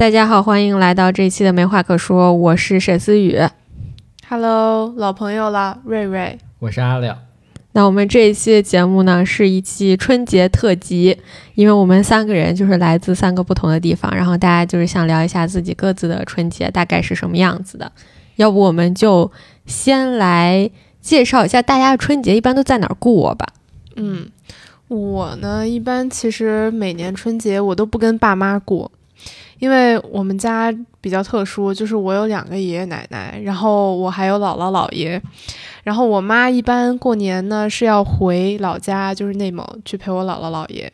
大家好，欢迎来到这一期的没话可说，我是沈思雨。Hello，老朋友了，瑞瑞。我是阿廖。那我们这一期的节目呢，是一期春节特辑，因为我们三个人就是来自三个不同的地方，然后大家就是想聊一下自己各自的春节大概是什么样子的。要不我们就先来介绍一下大家的春节一般都在哪儿过吧？嗯，我呢，一般其实每年春节我都不跟爸妈过，因为我们家比较特殊，就是我有两个爷爷奶奶，然后我还有姥姥姥爷，然后我妈一般过年呢是要回老家，就是内蒙去陪我姥姥姥爷，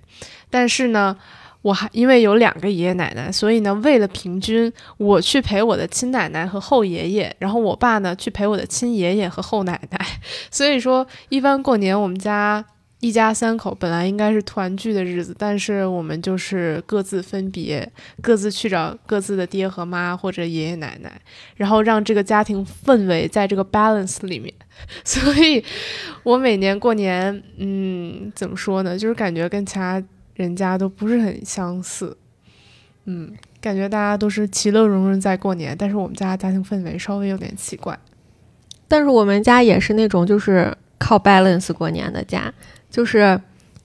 但是呢。我还因为有两个爷爷奶奶，所以呢，为了平均，我去陪我的亲奶奶和后爷爷，然后我爸呢去陪我的亲爷爷和后奶奶。所以说，一般过年我们家一家三口本来应该是团聚的日子，但是我们就是各自分别，各自去找各自的爹和妈或者爷爷奶奶，然后让这个家庭氛围在这个 balance 里面。所以，我每年过年，嗯，怎么说呢，就是感觉跟其他人家都不是很相似，嗯，感觉大家都是其乐融融在过年，但是我们家家庭氛围稍微有点奇怪。但是我们家也是那种就是靠 balance 过年的家，就是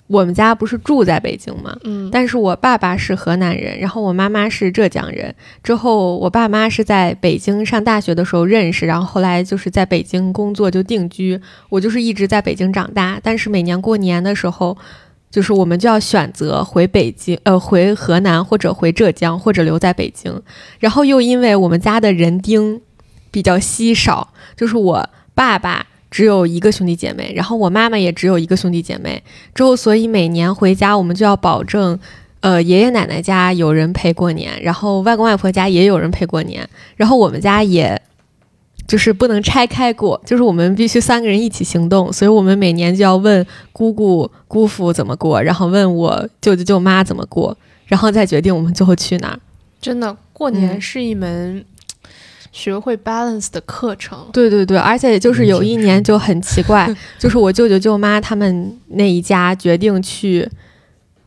我们家不是住在北京嘛，嗯，但是我爸爸是河南人，然后我妈妈是浙江人。之后我爸妈是在北京上大学的时候认识，然后后来就是在北京工作就定居。我就是一直在北京长大，但是每年过年的时候，就是我们就要选择回北京，呃，回河南或者回浙江，或者留在北京。然后又因为我们家的人丁比较稀少，就是我爸爸。只有一个兄弟姐妹，然后我妈妈也只有一个兄弟姐妹，之后所以每年回家我们就要保证，呃，爷爷奶奶家有人陪过年，然后外公外婆家也有人陪过年，然后我们家也就是不能拆开过，就是我们必须三个人一起行动，所以我们每年就要问姑姑姑父怎么过，然后问我舅舅舅妈怎么过，然后再决定我们最后去哪儿。真的，过年嗯是一门学会 balance 的课程。对对对，而且就是有一年就很奇怪，就是我舅舅舅妈他们那一家决定去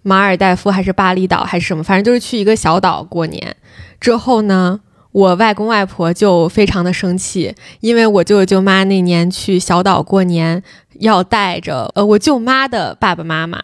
马尔代夫还是巴厘岛还是什么，反正就是去一个小岛过年。之后呢，我外公外婆就非常的生气，因为我舅舅舅妈那年去小岛过年要带着呃我舅妈的爸爸妈妈，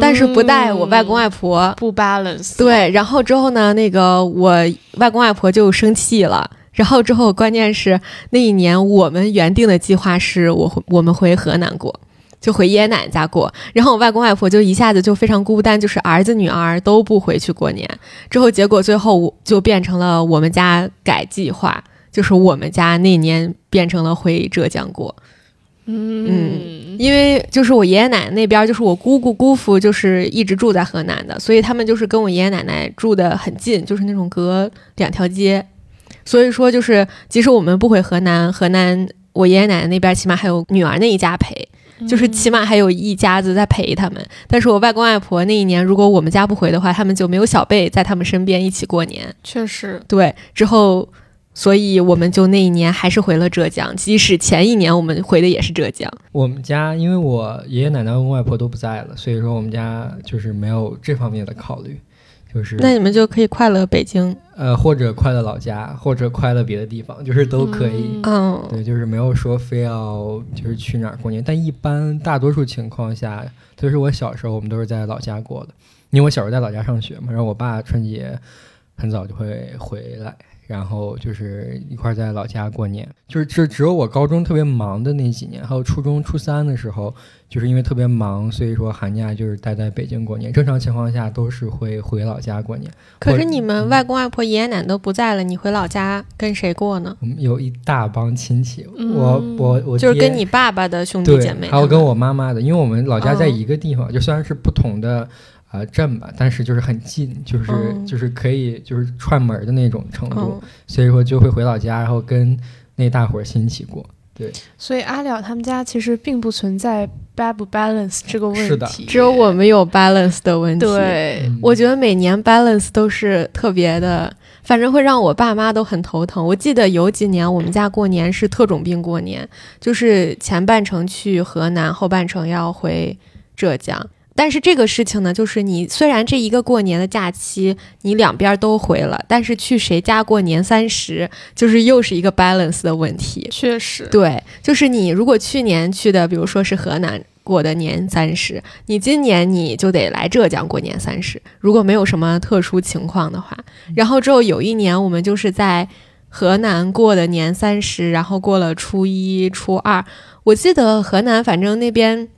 但是不带我外公外婆。不 balance。，对，然后之后呢，那个我外公外婆就生气了。然后之后，关键是那一年我们原定的计划是我回我们回河南过，就回爷爷奶奶家过。然后我外公外婆就一下子就非常孤单，就是儿子女儿都不回去过年。之后结果最后就变成了我们家改计划，就是我们家那年变成了回浙江过。嗯，因为就是我爷爷奶奶那边，就是我姑姑姑父，就是一直住在河南的，所以他们就是跟我爷爷奶奶住的很近，就是那种隔两条街。所以说，就是即使我们不回河南，河南我爷爷奶奶那边起码还有女儿那一家陪，就是起码还有一家子在陪他们。但是我外公外婆那一年，如果我们家不回的话，他们就没有小辈在他们身边一起过年。确实，对，之后，所以我们就那一年还是回了浙江，即使前一年我们回的也是浙江。我们家因为我爷爷奶奶、外公外婆都不在了，所以说我们家就是没有这方面的考虑，就是那你们就可以快乐北京。呃或者快乐老家，或者快乐别的地方，就是都可以。嗯嗯，对，就是没有说非要就是去哪儿过年，但一般大多数情况下，特别是我小时候，我们都是在老家过的，因为我小时候在老家上学嘛，然后我爸春节很早就会回来，然后就是一块儿在老家过年。就是只只有我高中特别忙的那几年，还有初中初三的时候，就是因为特别忙，所以说寒假就是待在北京过年。正常情况下都是会回老家过年。可是你们外公外婆、爷爷奶奶都不在了，你回老家跟谁过呢？我们有一大帮亲戚，嗯我我我就是跟你爸爸的兄弟姐妹，还有跟我妈妈的，因为我们老家在哦一个地方，就虽然是不同的呃镇吧，但是就是很近，就是、哦就是可以就是串门儿的那种程度，嗯，所以说就会回老家，然后跟那大伙儿亲戚过。对所以阿廖他们家其实并不存在 bal 不 balance 这个问是的题，只有我们有 balance 的问题。，对，嗯我觉得每年 balance 都是特别的，反正会让我爸妈都很头疼。我记得有几年我们家过年是特种兵过年，就是前半程去河南，后半程要回浙江。但是这个事情呢，就是你虽然这一个过年的假期你两边都回了，但是去谁家过年三十，就是又是一个 balance 的问题。确实，对，就是你如果去年去的，比如说是河南过的年三十，你今年你就得来浙江过年三十，如果没有什么特殊情况的话。然后之后有一年我们就是在河南过的年三十，然后过了初一、初二。我记得河南反正那边。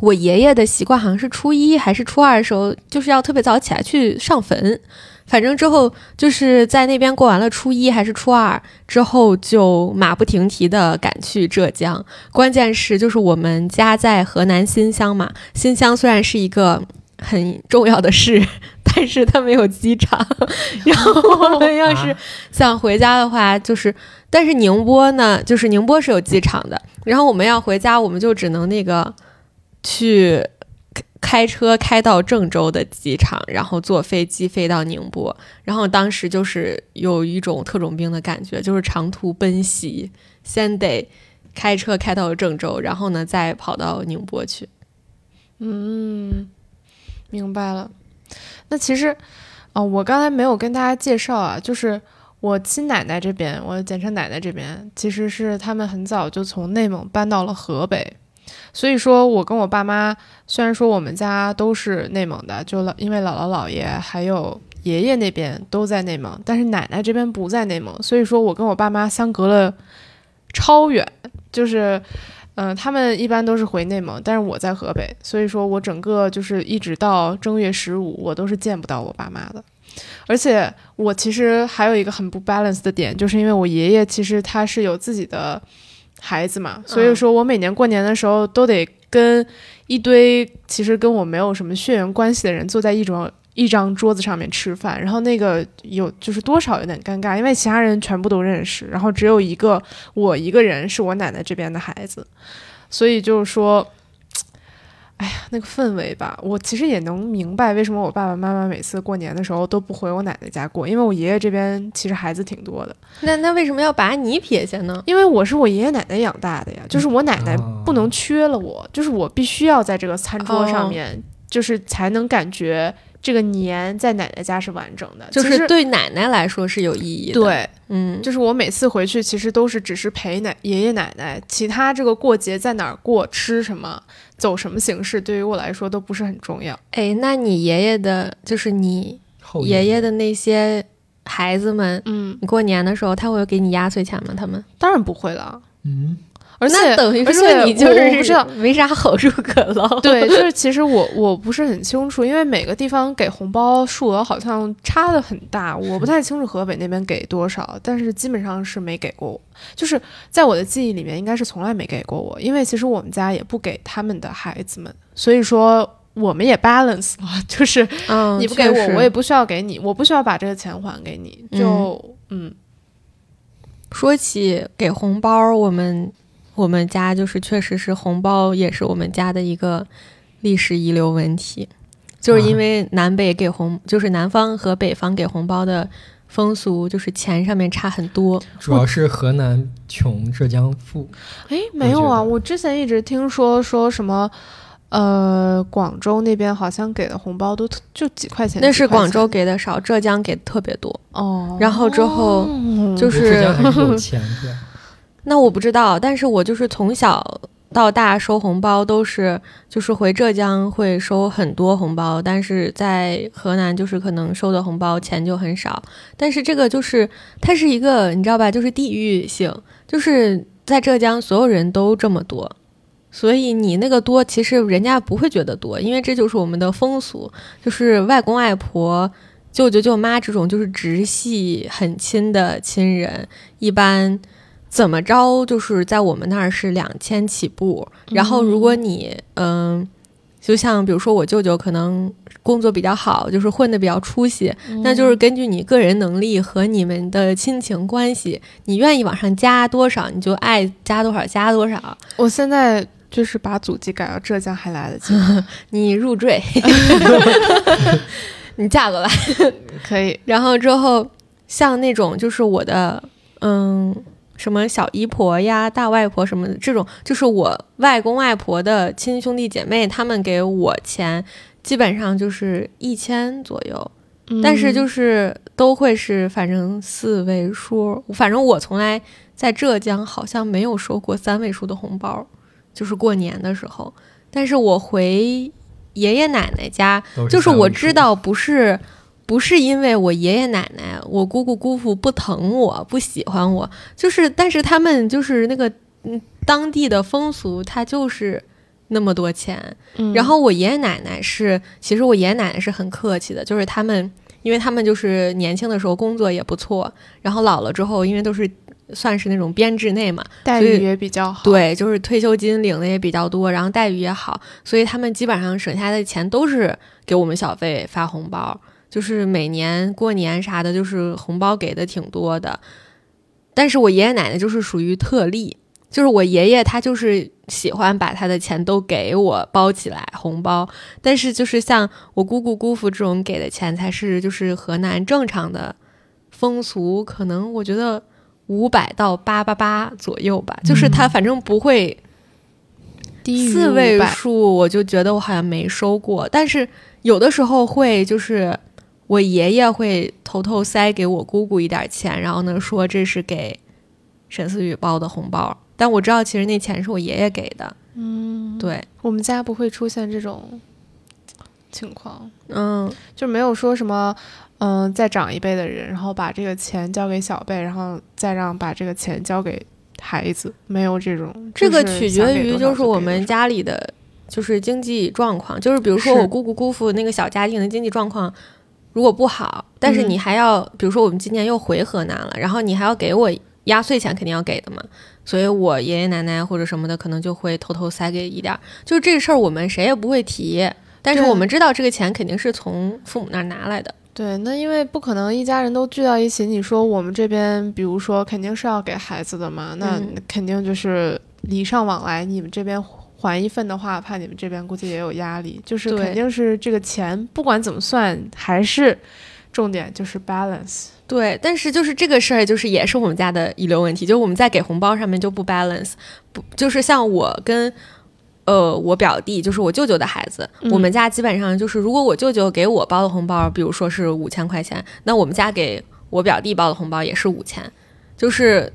我爷爷的习惯好像是初一还是初二的时候，就是要特别早起来去上坟。反正之后就是在那边过完了初一还是初二之后，就马不停蹄的赶去浙江。关键是就是我们家在河南新乡嘛，新乡虽然是一个很重要的市，但是它没有机场。然后我们要是想回家的话，就是但是宁波呢，就是宁波是有机场的。然后我们要回家，我们就只能那个。去开车开到郑州的机场，然后坐飞机飞到宁波，然后当时就是有一种特种兵的感觉，就是长途奔袭，先得开车开到郑州，然后呢再跑到宁波去。嗯，明白了。那其实，哦，我刚才没有跟大家介绍啊，就是我亲奶奶这边，我简称奶奶这边，其实是他们很早就从内蒙搬到了河北。所以说，我跟我爸妈虽然说我们家都是内蒙的，就因为姥姥姥爷还有爷爷那边都在内蒙，但是奶奶这边不在内蒙，所以说我跟我爸妈相隔了超远。就是，嗯，他们一般都是回内蒙，但是我在河北，所以说我整个就是一直到正月十五，我都是见不到我爸妈的。而且我其实还有一个很不 balance 的点，就是因为我爷爷其实他是有自己的。孩子嘛，所以说我每年过年的时候都得跟一堆其实跟我没有什么血缘关系的人坐在一种一张桌子上面吃饭，然后那个有就是多少有点尴尬，因为其他人全部都认识，然后只有一个我一个人是我奶奶这边的孩子，所以就是说。哎呀，那个氛围吧，我其实也能明白为什么我爸爸妈妈每次过年的时候都不回我奶奶家过，因为我爷爷这边其实孩子挺多的。那那为什么要把你撇下呢？因为我是我爷爷奶奶养大的呀，就是我奶奶不能缺了我，就是我必须要在这个餐桌上面，就是才能感觉。这个年在奶奶家是完整的，就是对奶奶来说是有意义的。对，嗯，就是我每次回去，其实都是只是陪奶爷爷奶奶，其他这个过节在哪儿过，吃什么，走什么形式，对于我来说都不是很重要。哎，那你爷爷的，就是你爷爷的那些孩子们，嗯，你过年的时候他会给你压岁钱吗？他们当然不会了，嗯。而且等于说你就是不知道没啥好处可捞。对，就是 其实我我不是很清楚，因为每个地方给红包数额好像差的很大，我不太清楚河北那边给多少，但是基本上是没给过我。就是在我的记忆里面，应该是从来没给过我，因为其实我们家也不给他们的孩子们，所以说我们也 balance 了，就是你不给我，我也不需要给你，我不需要把这个钱还给你，就嗯。说起给红包，我们。我们家就是确实是红包，也是我们家的一个历史遗留问题，就是因为南北给红，就是南方和北方给红包的风俗，就是钱上面差很多。主要是河南穷，浙江富。哎，没有啊，我之前一直听说说什么，呃，广州那边好像给的红包都就几块钱。那是广州给的少，浙江给的特别多。哦，然后之后就是浙江很有钱，对。那我不知道，但是我就是从小到大收红包都是，就是回浙江会收很多红包，但是在河南就是可能收的红包钱就很少。但是这个就是它是一个你知道吧，就是地域性，就是在浙江所有人都这么多，所以你那个多其实人家不会觉得多，因为这就是我们的风俗，就是外公外婆、舅舅舅妈这种就是直系很亲的亲人一般。怎么着，就是在我们那儿是两千起步。然后，如果你嗯，就像比如说我舅舅可能工作比较好，就是混的比较出息，那就是根据你个人能力和你们的亲情关系，你愿意往上加多少，你就爱加多少加多少。我现在就是把祖籍改到浙江还来得及，你入赘，你嫁过来可以。然后之后，像那种就是我的嗯。什么小姨婆呀、大外婆什么的，这种就是我外公外婆的亲兄弟姐妹，他们给我钱，基本上就是一千左右。但是就是都会是反正四位数，反正我从来在浙江好像没有收过三位数的红包，就是过年的时候。但是我回爷爷奶奶家，就是我知道不是不是因为我爷爷奶奶、我姑姑姑父不疼我不喜欢我，就是但是他们就是那个嗯当地的风俗，他就是那么多钱。然后我爷爷奶奶是，其实我爷爷奶奶是很客气的，就是他们。因为他们就是年轻的时候工作也不错，然后老了之后，因为都是算是那种编制内嘛，待遇也比较好。对，就是退休金领的也比较多，然后待遇也好，所以他们基本上省下的钱都是给我们小费发红包，就是每年过年啥的，就是红包给的挺多的。但是我爷爷奶奶就是属于特例。就是我爷爷，他就是喜欢把他的钱都给我包起来红包，但是就是像我姑姑姑父这种给的钱，才是就是河南正常的风俗，可能我觉得五百到八八八左右吧，就是他反正不会低四位数，我就觉得我好像没收过，但是有的时候会就是我爷爷会偷偷塞给我姑姑一点钱，然后呢说这是给沈思雨包的红包。但我知道，其实那钱是我爷爷给的。嗯，对，我们家不会出现这种情况。嗯，就没有说什么，嗯，再长一辈的人，然后把这个钱交给小辈，然后再让把这个钱交给孩子，没有这种。这个取决于就是我们家里的就是经济状况，就是比如说我姑姑姑父那个小家庭的经济状况如果不好，但是你还要，比如说我们今年又回河南了，然后你还要给我压岁钱，肯定要给的嘛。所以，我爷爷奶奶或者什么的，可能就会偷偷塞给一点儿。就是这个事儿，我们谁也不会提，但是我们知道这个钱肯定是从父母那儿拿来的。对，那因为不可能一家人都聚到一起。你说我们这边，比如说肯定是要给孩子的嘛，那肯定就是礼尚往来。你们这边还一份的话，怕你们这边估计也有压力。就是肯定是这个钱，不管怎么算，还是重点就是 balance。对，但是就是这个事儿，就是也是我们家的遗留问题，就是我们在给红包上面就不 balance，不就是像我跟，呃，我表弟，就是我舅舅的孩子，我们家基本上就是，如果我舅舅给我包的红包，比如说是五千块钱，那我们家给我表弟包的红包也是五千，就是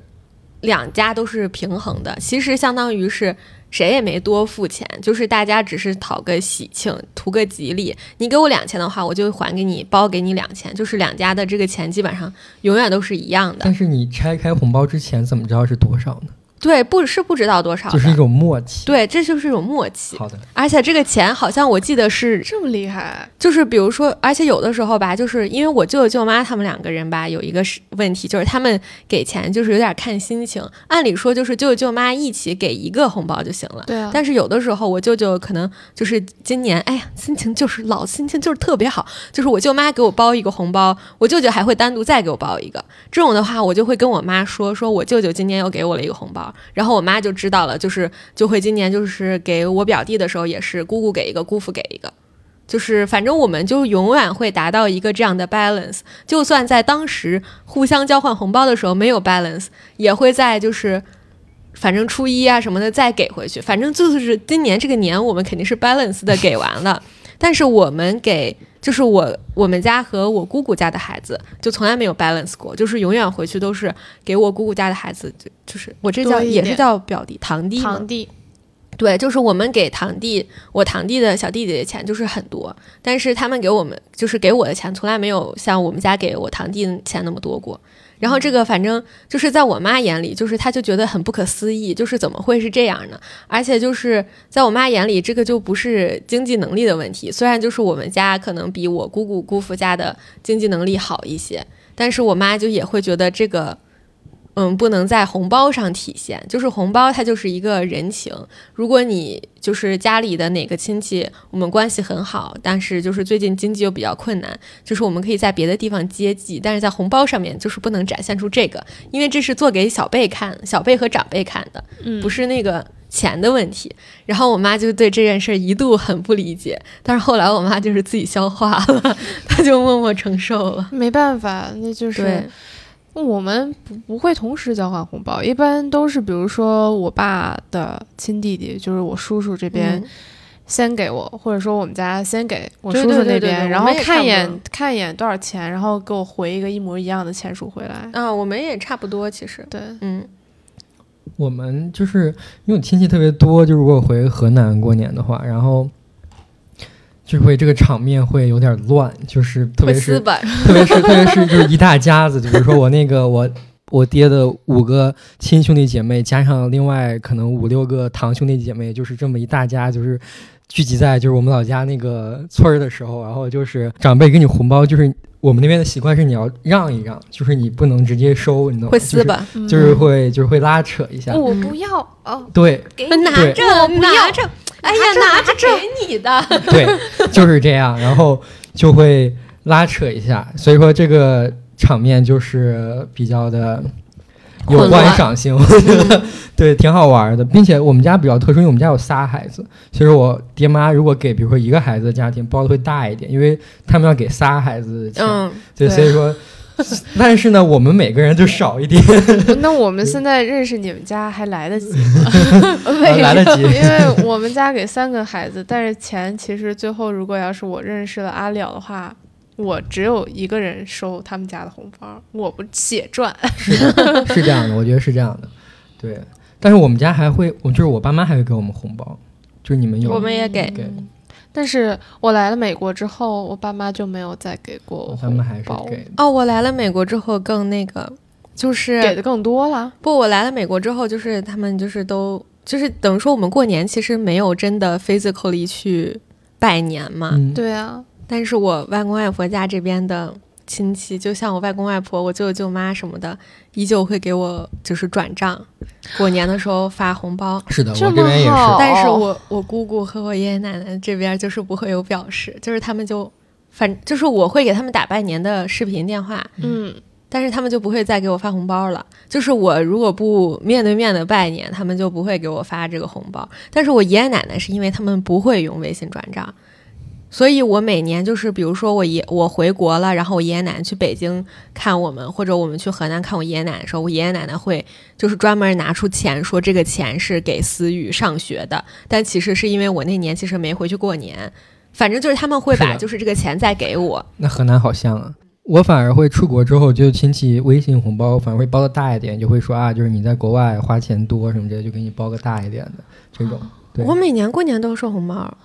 两家都是平衡的，其实相当于是。谁也没多付钱，就是大家只是讨个喜庆，图个吉利。你给我两千的话，我就还给你包给你两千，就是两家的这个钱基本上永远都是一样的。但是你拆开红包之前怎么知道是多少呢？对，不是不知道多少，就是一种默契。对，这就是一种默契。好的，而且这个钱好像我记得是这么厉害，就是比如说，而且有的时候吧，就是因为我舅舅舅妈他们两个人吧，有一个是问题，就是他们给钱就是有点看心情。按理说就是舅舅舅妈一起给一个红包就行了，对啊。但是有的时候我舅舅可能就是今年，哎呀，心情就是老心情就是特别好，就是我舅妈给我包一个红包，我舅舅还会单独再给我包一个。这种的话，我就会跟我妈说，说我舅舅今年又给我了一个红包，然后我妈就。知道了，就是就会今年就是给我表弟的时候，也是姑姑给一个，姑父给一个，就是反正我们就永远会达到一个这样的 balance。就算在当时互相交换红包的时候没有 balance，也会在就是反正初一啊什么的再给回去。反正就是今年这个年我们肯定是 balance 的给完了，但是我们给。就是我我们家和我姑姑家的孩子就从来没有 balance 过，就是永远回去都是给我姑姑家的孩子，就就是我这叫也是叫表弟堂弟堂弟，对，就是我们给堂弟我堂弟的小弟弟的钱就是很多，但是他们给我们就是给我的钱从来没有像我们家给我堂弟钱那么多过。然后这个反正就是在我妈眼里，就是她就觉得很不可思议，就是怎么会是这样呢？而且就是在我妈眼里，这个就不是经济能力的问题。虽然就是我们家可能比我姑姑姑父家的经济能力好一些，但是我妈就也会觉得这个。嗯，不能在红包上体现，就是红包它就是一个人情。如果你就是家里的哪个亲戚，我们关系很好，但是就是最近经济又比较困难，就是我们可以在别的地方接济，但是在红包上面就是不能展现出这个，因为这是做给小辈看、小辈和长辈看的，不是那个钱的问题。然后我妈就对这件事一度很不理解，但是后来我妈就是自己消化了，她就默默承受了。没办法，那就是。我们不不会同时交换红包，一般都是比如说我爸的亲弟弟，就是我叔叔这边嗯先给我，或者说我们家先给我对叔叔那对对对对边，然后看一眼多看一眼多少钱，然后给我回一个一模一样的钱数回来。啊，我们也差不多，其实，对，嗯，我们就是因为我亲戚特别多，就如果回河南过年的话，然后就会这个场面会有点乱，就是特别是会撕吧，特别是特别是就是一大家子，就比如说我那个我我爹的五个亲兄弟姐妹，加上另外可能五六个堂兄弟姐妹，就是这么一大家，就是聚集在就是我们老家那个村儿的时候，然后就是长辈给你红包，就是我们那边的习惯是你要让一让，就是你不能直接收，你懂吗？会撕吧，嗯就是，就是会就是会拉扯一下，我不要哦，对给对拿着我拿着，哎呀，拿着给你的，对，就是这样，然后就会拉扯一下，所以说这个场面就是比较的有观赏性，我觉得 对，挺好玩的，并且我们家比较特殊，因为我们家有仨孩子，所以说我爹妈如果给比如说一个孩子的家庭包的会大一点，因为他们要给仨孩子的钱，嗯，对所以说，但是呢，我们每个人就少一点，那我们现在认识你们家还来得及吗？为来得及因为我们家给三个孩子，但是钱其实最后如果要是我认识了阿了的话，我只有一个人收他们家的红包，我不血赚。是的，是这样的，我觉得是这样的，对。但是我们家还会，我就是我爸妈还会给我们红包，就是你们有我们也给，给但是我来了美国之后，我爸妈就没有再给过我红他们还是包，给。哦，我来了美国之后更那个，就是给的更多了。不，我来了美国之后，就是他们就是都就是等于说我们过年其实没有真的 physically 去拜年嘛，嗯，对啊，但是我外公外婆家这边的亲戚，就像我外公外婆、我舅舅舅妈什么的，依旧会给我就是转账，过年的时候发红包。是的，我这这边也么好是。但是我我姑姑和我爷爷奶奶这边就是不会有表示，就是他们就反就是我会给他们打拜年的视频电话，嗯，但是他们就不会再给我发红包了。就是我如果不面对面的拜年，他们就不会给我发这个红包。但是我爷爷奶奶是因为他们不会用微信转账，所以我每年就是比如说我爷我回国了，然后我爷爷奶奶去北京看我们，或者我们去河南看我爷爷奶奶的时候，我爷爷奶奶会就是专门拿出钱说这个钱是给思雨上学的，但其实是因为我那年其实没回去过年。反正就是他们会把就是这个钱再给我，那河南好像啊，我反而会出国之后，就亲戚微信红包反而会包的大一点，就会说啊，就是你在国外花钱多什么之类的，就给你包个大一点的这种。对我每年过年都收红包，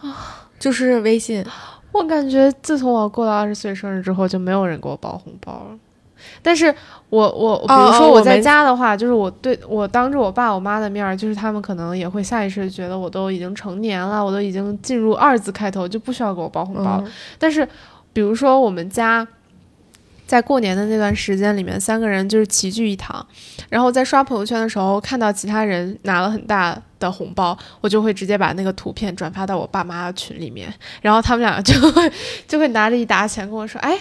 就是微信。我感觉自从我过了二十岁生日之后，就没有人给我包红包了。但是我我比如说我在家的话，就是我对我当着我爸我妈的面儿，就是他们可能也会下意识觉得我都已经成年了，我都已经进入二字开头，就不需要给我包红包。嗯但是比如说我们家。在过年的那段时间里面，三个人就是齐聚一堂，然后在刷朋友圈的时候看到其他人拿了很大的红包，我就会直接把那个图片转发到我爸妈的群里面，然后他们俩就会就会拿着一沓钱跟我说：“哎，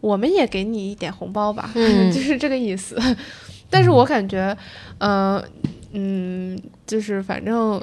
我们也给你一点红包吧。嗯 就是这个意思。但是我感觉，嗯、嗯，就是反正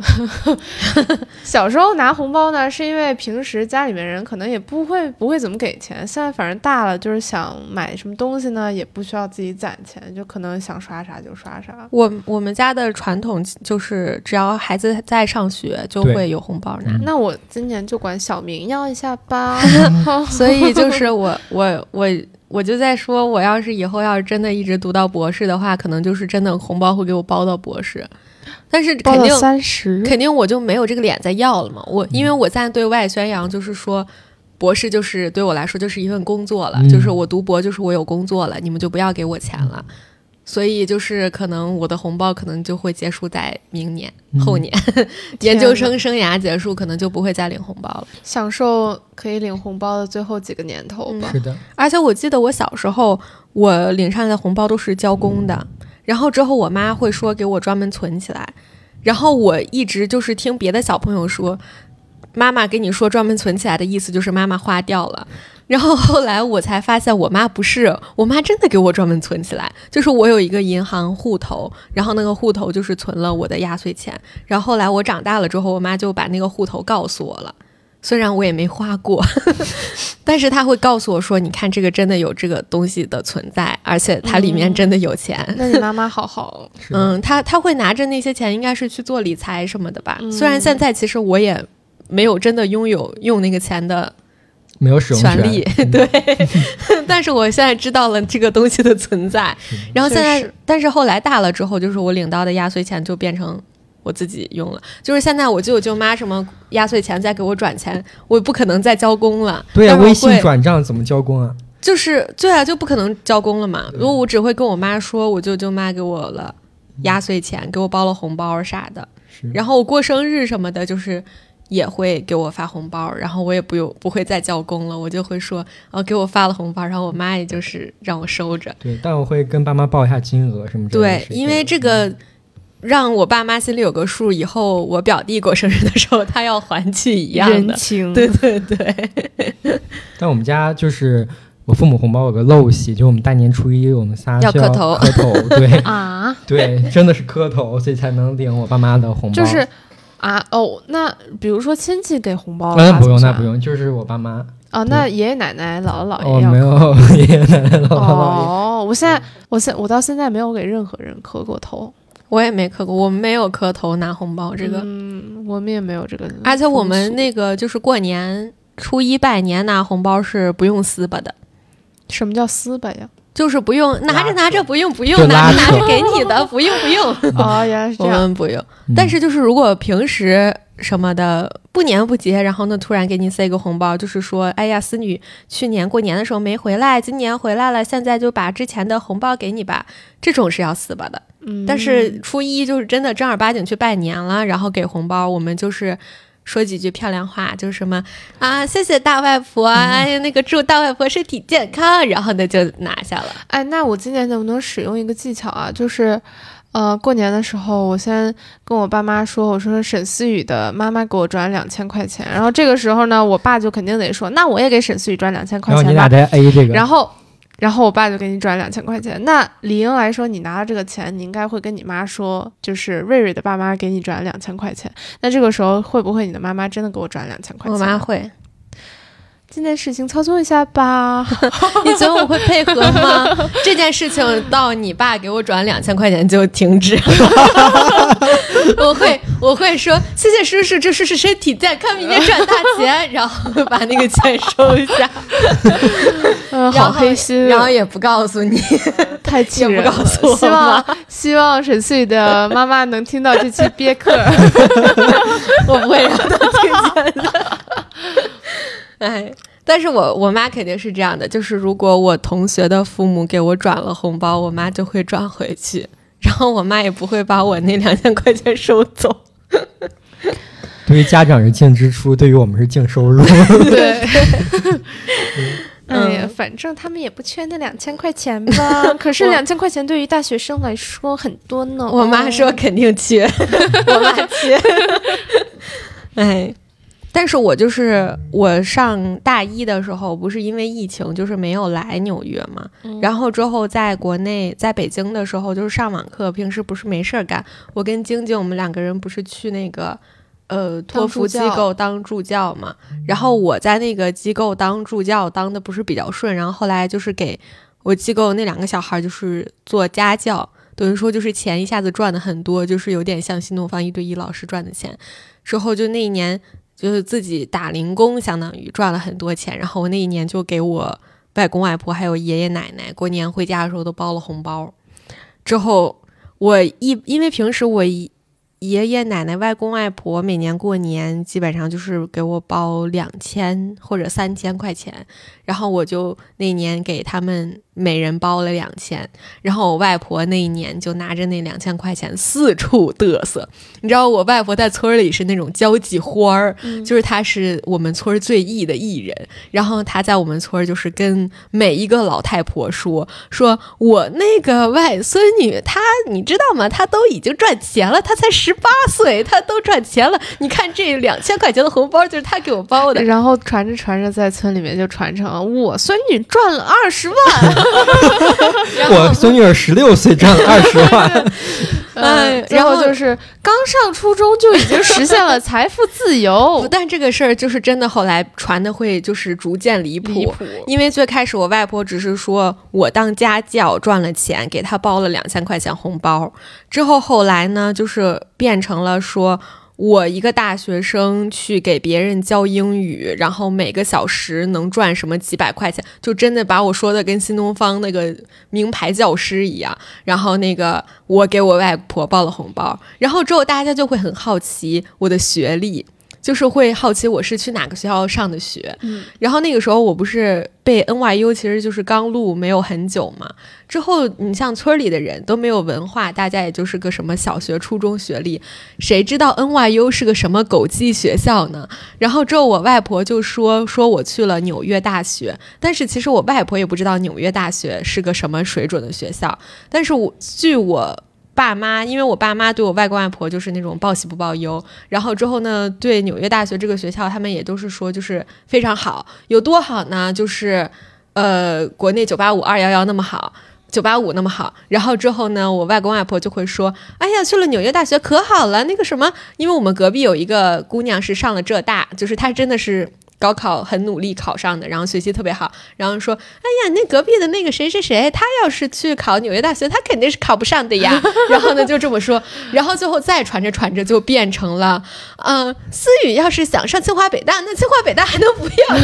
小时候拿红包呢，是因为平时家里面人可能也不会不会怎么给钱。现在反正大了，就是想买什么东西呢，也不需要自己攒钱，就可能想刷啥就刷啥。我我们家的传统就是，只要孩子在上学，就会有红包拿。嗯那我今年就管小明要一下吧。所以就是我我我我就在说，我要是以后要是真的一直读到博士的话，可能就是真的红包会给我包到博士，但是肯定三十，肯定我就没有这个脸再要了嘛。我因为我在对外宣扬，就是说。博士就是对我来说就是一份工作了，嗯就是我读博就是我有工作了，你们就不要给我钱了，所以就是可能我的红包可能就会结束在明年、嗯后年，研究生生涯结束，可能就不会再领红包了。享受可以领红包的最后几个年头吧。是的，而且我记得我小时候，我领上来的红包都是交公的，然后之后我妈会说给我专门存起来，然后我一直就是听别的小朋友说，妈妈给你说专门存起来的意思就是妈妈花掉了。然后后来我才发现，我妈不是，我妈真的给我专门存起来，就是我有一个银行户头，然后那个户头就是存了我的压岁钱。然后后来我长大了之后，我妈就把那个户头告诉我了，虽然我也没花过，但是她会告诉我说：“你看，这个真的有这个东西的存在，而且它里面真的有钱。那你妈妈好好，嗯，她她会拿着那些钱，应该是去做理财什么的吧？嗯虽然现在其实我也没有真的拥有用那个钱的没有使用权利，嗯对，但是我现在知道了这个东西的存在。然后现在，但是后来大了之后，就是我领到的压岁钱就变成我自己用了。就是现在我舅舅妈什么压岁钱再给我转钱，我不可能再交工了。对呀、但是我微信转账怎么交工啊？就是对啊，就不可能交工了嘛。对如果我只会跟我妈说，我舅舅妈给我了压岁钱，给我包了红包啥的。是，然后我过生日什么的，就是也会给我发红包，然后我也不用不会再叫工了，我就会说，哦，给我发了红包，然后我妈也就是让我收着。对，但我会跟爸妈报一下金额什么之类的对。因为这个让我爸妈心里有个数，以后我表弟过生日的时候，他要还去一样的。人情，对对对，但我们家就是我父母红包有个陋习，就我们大年初一我们仨要磕头磕头，对 啊，对，真的是磕头，所以才能领我爸妈的红包。就是啊哦，那比如说亲戚给红包那不用，那不用，就是我爸妈。哦，那爷爷奶奶、姥姥姥哦，爷要没有 爷爷奶奶、姥姥姥爷。哦，我现在我现我到现在没有给任何人磕过头，我也没磕过，我们没有磕头拿红包这个，嗯，我们也没有这个而且我们那个就是过年初一拜年拿红包是不用撕巴的。什么叫撕巴呀？就是不用拿着拿着不用不用拿着拿着给你的不用不用，哦，原来是这我样，们不用。嗯但是就是如果平时什么的不年不节，然后呢突然给你塞个红包，就是说，哎呀，思女去年过年的时候没回来，今年回来了，现在就把之前的红包给你吧，这种是要撕吧的。嗯，但是初一就是真的正儿八经去拜年了，然后给红包，我们就是。说几句漂亮话，就是什么啊，谢谢大外婆，那个祝大外婆身体健康，然后呢就拿下了。哎，那我今年能不能使用一个技巧啊？就是，呃，过年的时候，我先跟我爸妈说，我说沈思雨的妈妈给我转两千块钱，然后这个时候呢，我爸就肯定得说，那我也给沈思雨转两千块钱吧。然后你俩再 A 这个，然后，然后我爸就给你转两千块钱。那理应来说，你拿了这个钱，你应该会跟你妈说，就是瑞瑞的爸妈给你转两千块钱。那这个时候会不会你的妈妈真的给我转两千块钱？我妈会，这件事情操作一下吧。你觉得我会配合吗？这件事情到你爸给我转两千块钱就停止。我会我会说谢谢叔叔，祝叔叔身体健康，明年赚大钱，然后把那个钱收一下，嗯，好黑心，然后也不告诉你。太气人了。也不告诉我希望希望沈思雨的妈妈能听到这期憋客。我不会让他听见的。哎，但是我我妈肯定是这样的，就是如果我同学的父母给我转了红包，我妈就会转回去，然后我妈也不会把我那两千块钱收走。对于家长是净支出，对于我们是净收入。对。哎呀，嗯反正他们也不缺那两千块钱吧。可是两千块钱对于大学生来说很多呢。我妈说肯定缺，我妈缺。哎，但是我就是我上大一的时候，不是因为疫情，就是没有来纽约嘛。嗯然后之后在国内，在北京的时候，就是上网课，平时不是没事儿干。我跟晶晶，我们两个人不是去那个呃托福机构当助教嘛。然后我在那个机构当助教，当的不是比较顺。然后后来就是给我机构那两个小孩，就是做家教。等于说就是钱一下子赚的很多，就是有点像新东方一对一老师赚的钱。之后就那一年就是自己打零工，相当于赚了很多钱。然后我那一年就给我外公外婆还有爷爷奶奶过年回家的时候都包了红包。之后我一因为平时我爷爷奶奶、外公外婆每年过年基本上就是给我包两千或者三千块钱，然后我就那年给他们每人包了两千，然后我外婆那一年就拿着那两千块钱四处嘚瑟。你知道我外婆在村里是那种交际花儿，就是她是我们村最艺的艺人，然后她在我们村儿就是跟每一个老太婆说，说我那个外孙女她你知道吗？她都已经赚钱了，她才十八岁，她都赚钱了。你看这两千块钱的红包就是她给我包的，然后传着传着，在村里面就传成了我孙女赚了二十万。我孙女儿十六岁赚了二十万，嗯，然后就是刚上初中就已经实现了 财富自由。但这个事儿就是真的，后来传的会就是逐渐离谱。离谱，因为最开始我外婆只是说我当家教赚了钱，给她包了两千块钱红包。之后后来呢，就是变成了说。我一个大学生去给别人教英语，然后每个小时能赚什么几百块钱，就真的把我说的跟新东方那个名牌教师一样。然后那个我给我外婆包了红包，然后之后大家就会很好奇我的学历。就是会好奇我是去哪个学校上的学，嗯，然后那个时候我不是被 NYU，其实就是刚录没有很久嘛。之后你像村里的人都没有文化，大家也就是个什么小学、初中学历，谁知道 NYU 是个什么狗鸡学校呢？然后之后我外婆就说说我去了纽约大学，但是其实我外婆也不知道纽约大学是个什么水准的学校，但是我据我。爸妈，因为我爸妈对我外公外婆就是那种报喜不报忧，然后之后呢，对纽约大学这个学校，他们也都是说就是非常好，有多好呢？就是呃，国内九八五二幺幺那么好，九八五那么好。然后之后呢，我外公外婆就会说，哎呀，去了纽约大学可好了，那个什么，因为我们隔壁有一个姑娘是上了浙大，就是她真的是。高考很努力考上的，然后学习特别好，然后说：“哎呀，那隔壁的那个谁谁谁，他要是去考纽约大学，他肯定是考不上的呀。”然后呢就这么说，然后最后再传着传着就变成了：“嗯，思雨要是想上清华北大，那清华北大还能不要？”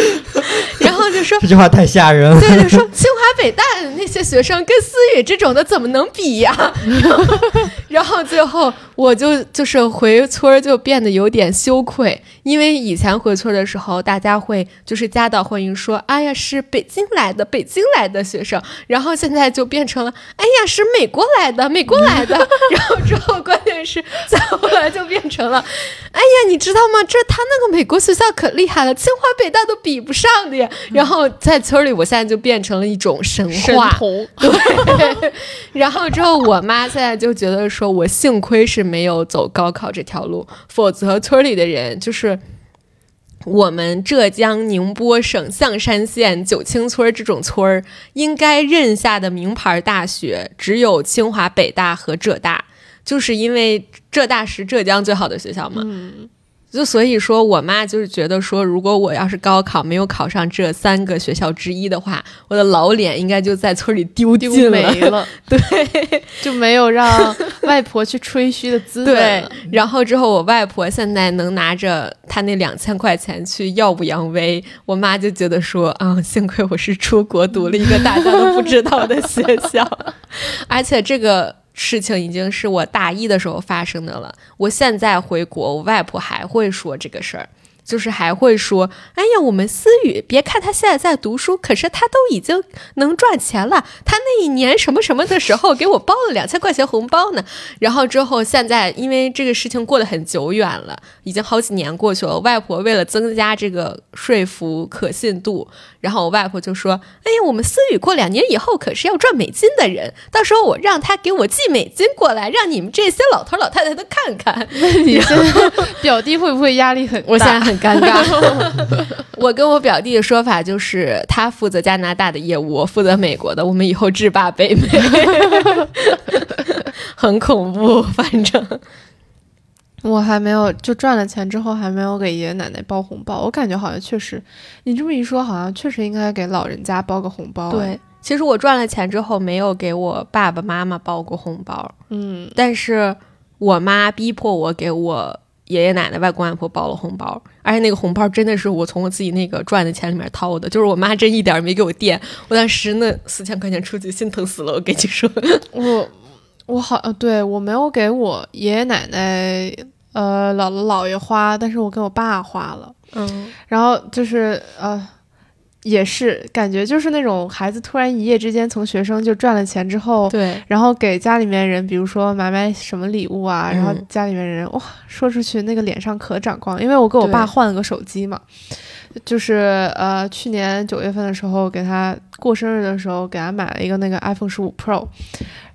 然后就说这句话太吓人了。对，就说清华北大的那些学生跟思雨这种的怎么能比呀？然后最后我就就是回村儿就变得有点羞愧，因为。以前回村的时候，大家会就是夹道欢迎，说：“哎呀，是北京来的，北京来的学生。”然后现在就变成了：“哎呀，是美国来的，美国来的。”然后之后关键是再后来就变成了：“哎呀，你知道吗？这他那个美国学校可厉害了，清华北大都比不上的呀。”然后在村里，我现在就变成了一种神话。对。然后之后，我妈现在就觉得说：“我幸亏是没有走高考这条路，否则村里的人就是。”我们浙江宁波省象山县九清村这种村儿，应该认下的名牌大学只有清华、北大和浙大，就是因为浙大是浙江最好的学校嘛。就所以说，我妈就是觉得说，如果我要是高考没有考上这三个学校之一的话，我的老脸应该就在村里丢丢没了。对，就没有让外婆去吹嘘的资本。对，然后之后我外婆现在能拿着她那两千块钱去耀武扬威，我妈就觉得说，啊，幸亏我是出国读了一个大家都不知道的学校，而且这个。事情已经是我大一的时候发生的了。我现在回国，我外婆还会说这个事儿。就是还会说，哎呀，我们思雨，别看他现在在读书，可是他都已经能赚钱了。他那一年什么什么的时候，给我包了两千块钱红包呢。然后之后现在，因为这个事情过得很久远了，已经好几年过去了。外婆为了增加这个说服可信度，然后我外婆就说，哎呀，我们思雨过两年以后可是要赚美金的人，到时候我让他给我寄美金过来，让你们这些老头老太太都看看。那你 表弟会不会压力很？我现在很。尴尬，我跟我表弟的说法就是，他负责加拿大的业务，我负责美国的，我们以后制霸北美，很恐怖。反正我还没有就赚了钱之后，还没有给爷爷奶奶包红包。我感觉好像确实，你这么一说，好像确实应该给老人家包个红包。对，其实我赚了钱之后，没有给我爸爸妈妈包过红包。嗯，但是我妈逼迫我给我。爷爷奶奶、外公外婆包了红包，而且那个红包真的是我从我自己那个赚的钱里面掏的，就是我妈真一点没给我垫。我当时那四千块钱出去，心疼死了。我跟你说，我我好呃，对我没有给我爷爷奶奶、呃姥姥姥爷花，但是我给我爸花了。嗯，然后就是呃。也是感觉就是那种孩子突然一夜之间从学生就赚了钱之后，对，然后给家里面人，比如说买买什么礼物啊，然后家里面人哇说出去那个脸上可长光，因为我给我爸换了个手机嘛，就是呃去年九月份的时候给他过生日的时候给他买了一个那个 iPhone 十五 Pro，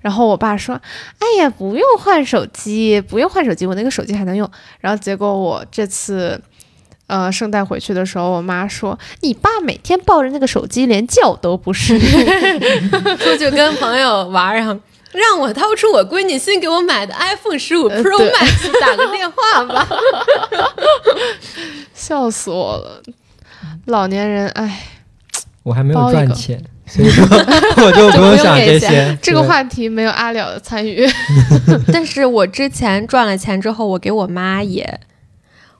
然后我爸说，哎呀不用换手机，不用换手机，我那个手机还能用，然后结果我这次。呃，圣诞回去的时候，我妈说：“你爸每天抱着那个手机，连觉都不睡。出去跟朋友玩，然后让我掏出我闺女新给我买的 iPhone 十五呃 Pro Max 打个电话吧。笑死我了！老年人，哎，我还没有赚钱，所以说我就不用想这些。这个话题没有阿了的参与。但是我之前赚了钱之后，我给我妈也，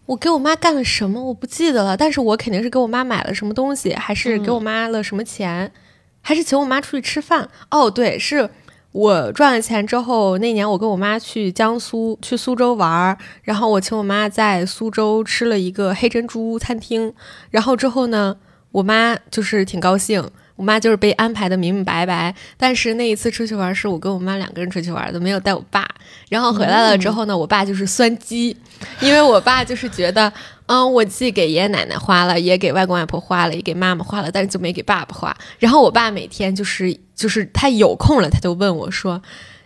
我给我妈干了什么我不记得了，但是我肯定是给我妈买了什么东西，还是给我妈了什么钱，还是请我妈出去吃饭。哦，对，是我赚了钱之后，那年我跟我妈去江苏去苏州玩儿，然后我请我妈在苏州吃了一个黑珍珠餐厅，然后之后呢，我妈就是挺高兴。我妈就是被安排的明明白白，但是那一次出去玩是我跟我妈两个人出去玩的，没有带我爸。然后回来了之后呢，我爸就是酸鸡，因为我爸就是觉得，嗯，我既给爷爷奶奶花了，也给外公外婆花了，也给妈妈花了，但是就没给爸爸花。然后我爸每天就是就是他有空了，他就问我说。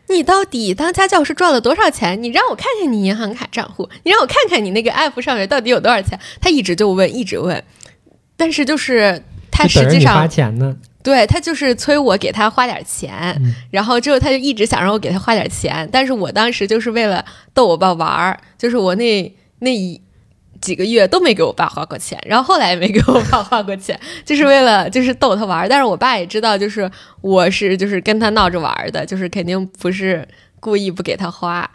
你到底当家教是赚了多少钱？你让我看看你银行卡账户，你让我看看你那个 app 上面到底有多少钱。他一直就问，一直问，但是就是他实际上花钱呢。对他就是催我给他花点钱，嗯然后之后他就一直想让我给他花点钱，但是我当时就是为了逗我爸玩儿，就是我那那一几个月都没给我爸花过钱，然后后来也没给我爸花过钱，就是为了就是逗他玩儿。但是我爸也知道，就是我是就是跟他闹着玩儿的，就是肯定不是故意不给他花。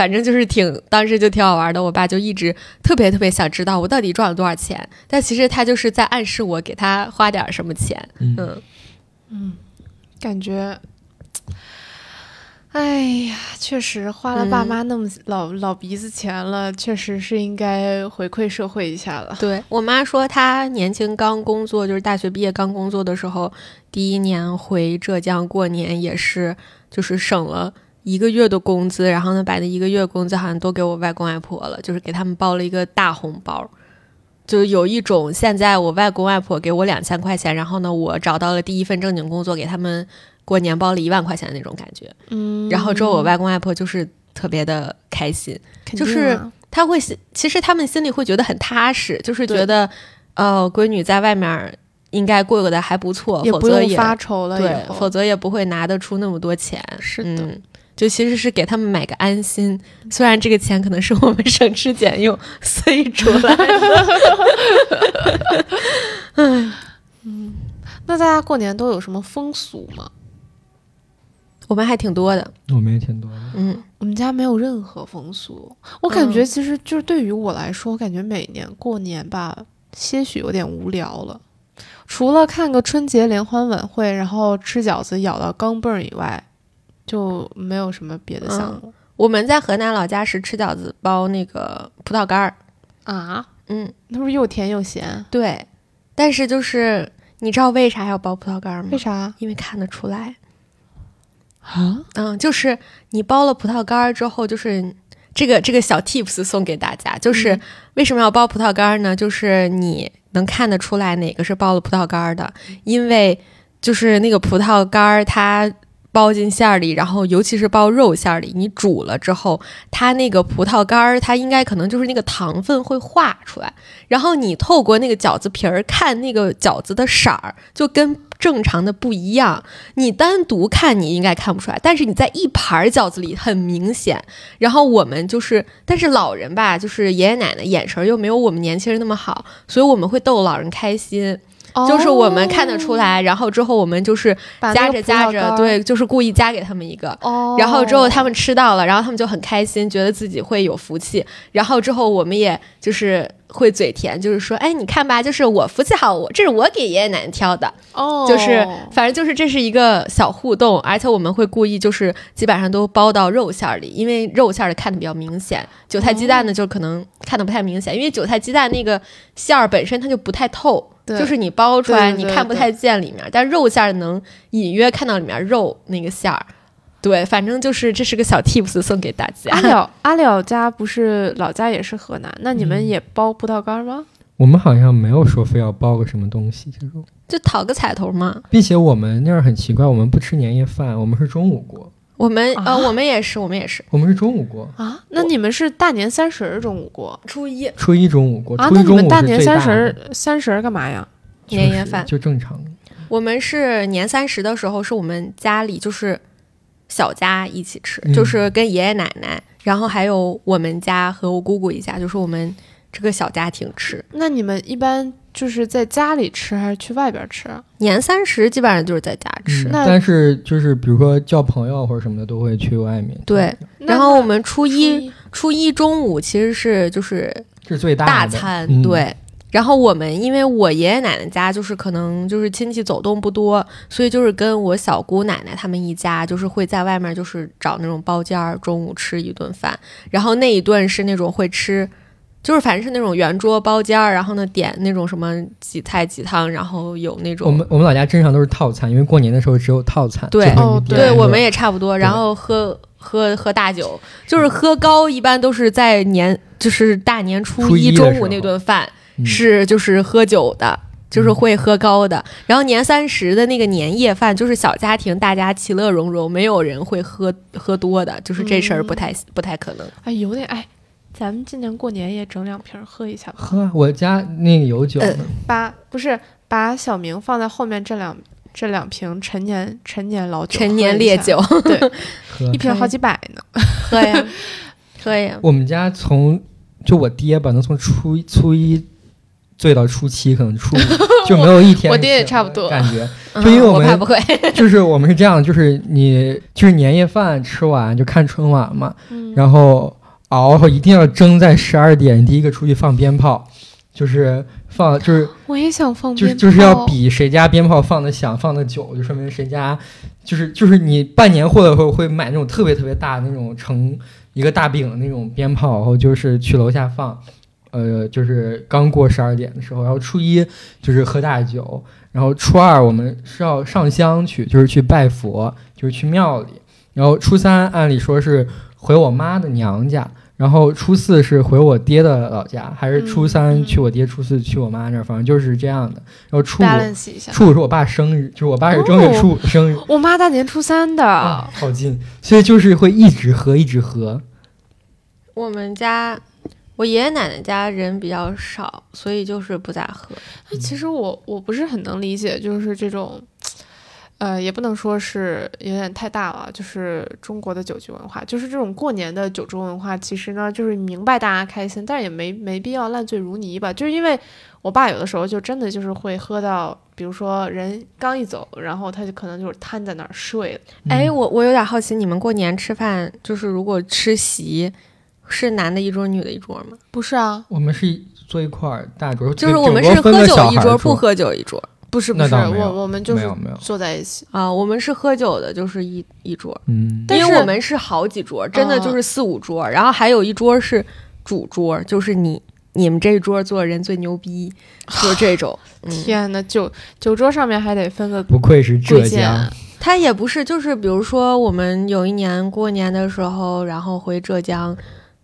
反正就是挺，当时就挺好玩的。我爸就一直特别特别想知道我到底赚了多少钱，但其实他就是在暗示我给他花点什么钱。嗯嗯，感觉，哎呀，确实花了爸妈那么老、老鼻子钱了，确实是应该回馈社会一下了。对我妈说，她年轻刚工作，就是大学毕业刚工作的时候，第一年回浙江过年也是，就是省了一个月的工资，然后呢，把那一个月工资好像都给我外公外婆了，就是给他们包了一个大红包。就有一种现在我外公外婆给我两千块钱，然后呢，我找到了第一份正经工作，给他们过年包了一万块钱的那种感觉。嗯然后之后我外公外婆就是特别的开心，就是他会心，其实他们心里会觉得很踏实，就是觉得，呃，闺女在外面应该过得还不错，也不用否则也发愁了，对否则也不会拿得出那么多钱。是的嗯，就其实是给他们买个安心，虽然这个钱可能是我们省吃俭用 塞出来的。嗯那大家过年都有什么风俗吗？我们还挺多的，我们也挺多的。嗯，我们家没有任何风俗，我感觉其实就是对于我来说，我感觉每年过年吧，些许有点无聊了。除了看个春节联欢晚会，然后吃饺子咬到钢镚儿以外，就没有什么别的项目、我们在河南老家是吃饺子包那个葡萄干儿，啊。嗯，那不是又甜又咸？对，但是就是你知道为啥要包葡萄干儿吗？为啥因为看得出来。啊？嗯，就是你包了葡萄干儿之后，就是这个这个小 tips 送给大家，就是嗯为什么要包葡萄干儿呢？就是你能看得出来哪个是包了葡萄干儿的，因为就是那个葡萄干儿它。包进馅儿里，然后尤其是包肉馅儿里，你煮了之后，它那个葡萄干儿，它应该可能就是那个糖分会化出来，然后你透过那个饺子皮儿看那个饺子的色儿，就跟正常的不一样。你单独看你应该看不出来，但是你在一盘饺子里很明显。然后我们就是，但是老人吧，就是爷爷奶奶眼神又没有我们年轻人那么好，所以我们会逗老人开心，就是我们看得出来。然后之后我们就是夹着夹着，对，就是故意夹给他们一个。哦，然后之后他们吃到了，然后他们就很开心，觉得自己会有福气。然后之后我们也就是会嘴甜，就是说，哎，你看吧，就是我福气好，我这是我给爷爷奶奶挑的，哦，就是反正就是这是一个小互动，而且我们会故意就是基本上都包到肉馅儿里，因为肉馅儿的看的比较明显，韭菜鸡蛋呢就可能看的不太明显，因为韭菜鸡蛋那个馅儿本身它就不太透。对就是你包出来，你看不太见里面，但肉馅儿能隐约看到里面肉那个馅儿。对，反正就是这是个小 tips 送给大家。阿了阿了家不是老家也是河南，那你们嗯也包葡萄干吗？我们好像没有说非要包个什么东西这种，就讨个彩头嘛。并且我们那儿很奇怪，我们不吃年夜饭，我们是中午过，我们、啊？呃，我们也是，我们也是。我们是中午过，啊，那你们是大年三十儿中午过？初一。初一中午过，啊？那你们大年三十儿三十儿干嘛呀？年夜饭。就正常。我们是年三十的时候，是我们家里就是小家一起吃，嗯。就是跟爷爷奶奶，然后还有我们家和我姑姑一家，就是我们这个小家庭吃。那你们一般就是在家里吃还是去外边吃啊？年三十基本上就是在家吃。但是就是比如说叫朋友或者什么的，都会去外面。对，然后我们初初一初一中午其实是就是这是最大的大餐，嗯、对。然后我们因为我爷爷奶奶家就是可能就是亲戚走动不多，所以就是跟我小姑奶奶他们一家就是会在外面就是找那种包间儿，中午吃一顿饭。然后那一顿是那种会吃，就是反正是那种圆桌包间儿，然后呢点那种什么几菜几汤，然后有那种我们我们老家正常都是套餐，因为过年的时候只有套餐。对哦对，我们也差不多。然后喝喝喝大酒，就是喝高，一般都是在年就是大年初初一中午那顿饭。嗯是就是喝酒的，就是会喝高的。然后年三十的那个年夜饭，就是小家庭大家其乐融融，没有人会喝喝多的，就是这事儿不太、不太可能。哎，有点哎，咱们今年过年也整两瓶儿喝一下吧。喝啊，我家那个有酒呢。把不是把小明放在后面这两这两瓶陈年陈年老酒，陈年烈酒，对，喝一瓶好几百呢。喝呀，喝呀。我们家从就我爹吧，能从初一初一醉到初七，可能初五 就没有一天。我爹也差不多感觉嗯就因为我们我不会，就是我们是这样，就是你就是年夜饭吃完就看春晚嘛，嗯，然后熬后一定要争在十二点第一个出去放鞭炮，就是放就是 我也想放就是就是要比谁家鞭炮放的响放的久，就说明谁家就是就是你办年货的时候会买那种特别特别大的那种成一个大饼的那种鞭炮，然后就是去楼下放。呃，就是刚过十二点的时候，然后初一就是喝大酒，然后初二我们是要上香去，就是去拜佛，就是去庙里，然后初三按理说是回我妈的娘家，然后初四是回我爹的老家，还是初三去我爹，初四去我妈那儿，反正就是这样的。然后初五。初五是我爸生日，就是我爸是正月初五生日，我妈大年初三的，啊，好近，所以就是会一直喝，一直喝。我们家我爷爷奶奶家人比较少，所以就是不咋喝。那其实我我不是很能理解，就是这种，呃，也不能说是有点太大了，就是中国的酒局文化，就是这种过年的酒桌文化，其实呢，就是明白大家开心，但是也没没必要烂醉如泥吧，就是因为我爸有的时候就真的就是会喝到，比如说人刚一走，然后他就可能就是瘫在那儿睡了，哎，嗯。我我有点好奇，你们过年吃饭就是如果吃席，是男的一桌，女的一桌吗？不是啊，我们是坐一块儿大桌，就是我们是喝酒一桌不喝酒一桌不是不是，我我们就是坐在一起，啊。我们是喝酒的，就是一一桌，嗯，但是因为我们是好几桌，真的就是四五桌，然后还有一桌是主桌，就是你你们这一桌坐的人最牛逼，就 这种。嗯，天呐，酒酒桌上面还得分个不愧是浙江，他也不是，就是比如说我们有一年过年的时候，然后回浙江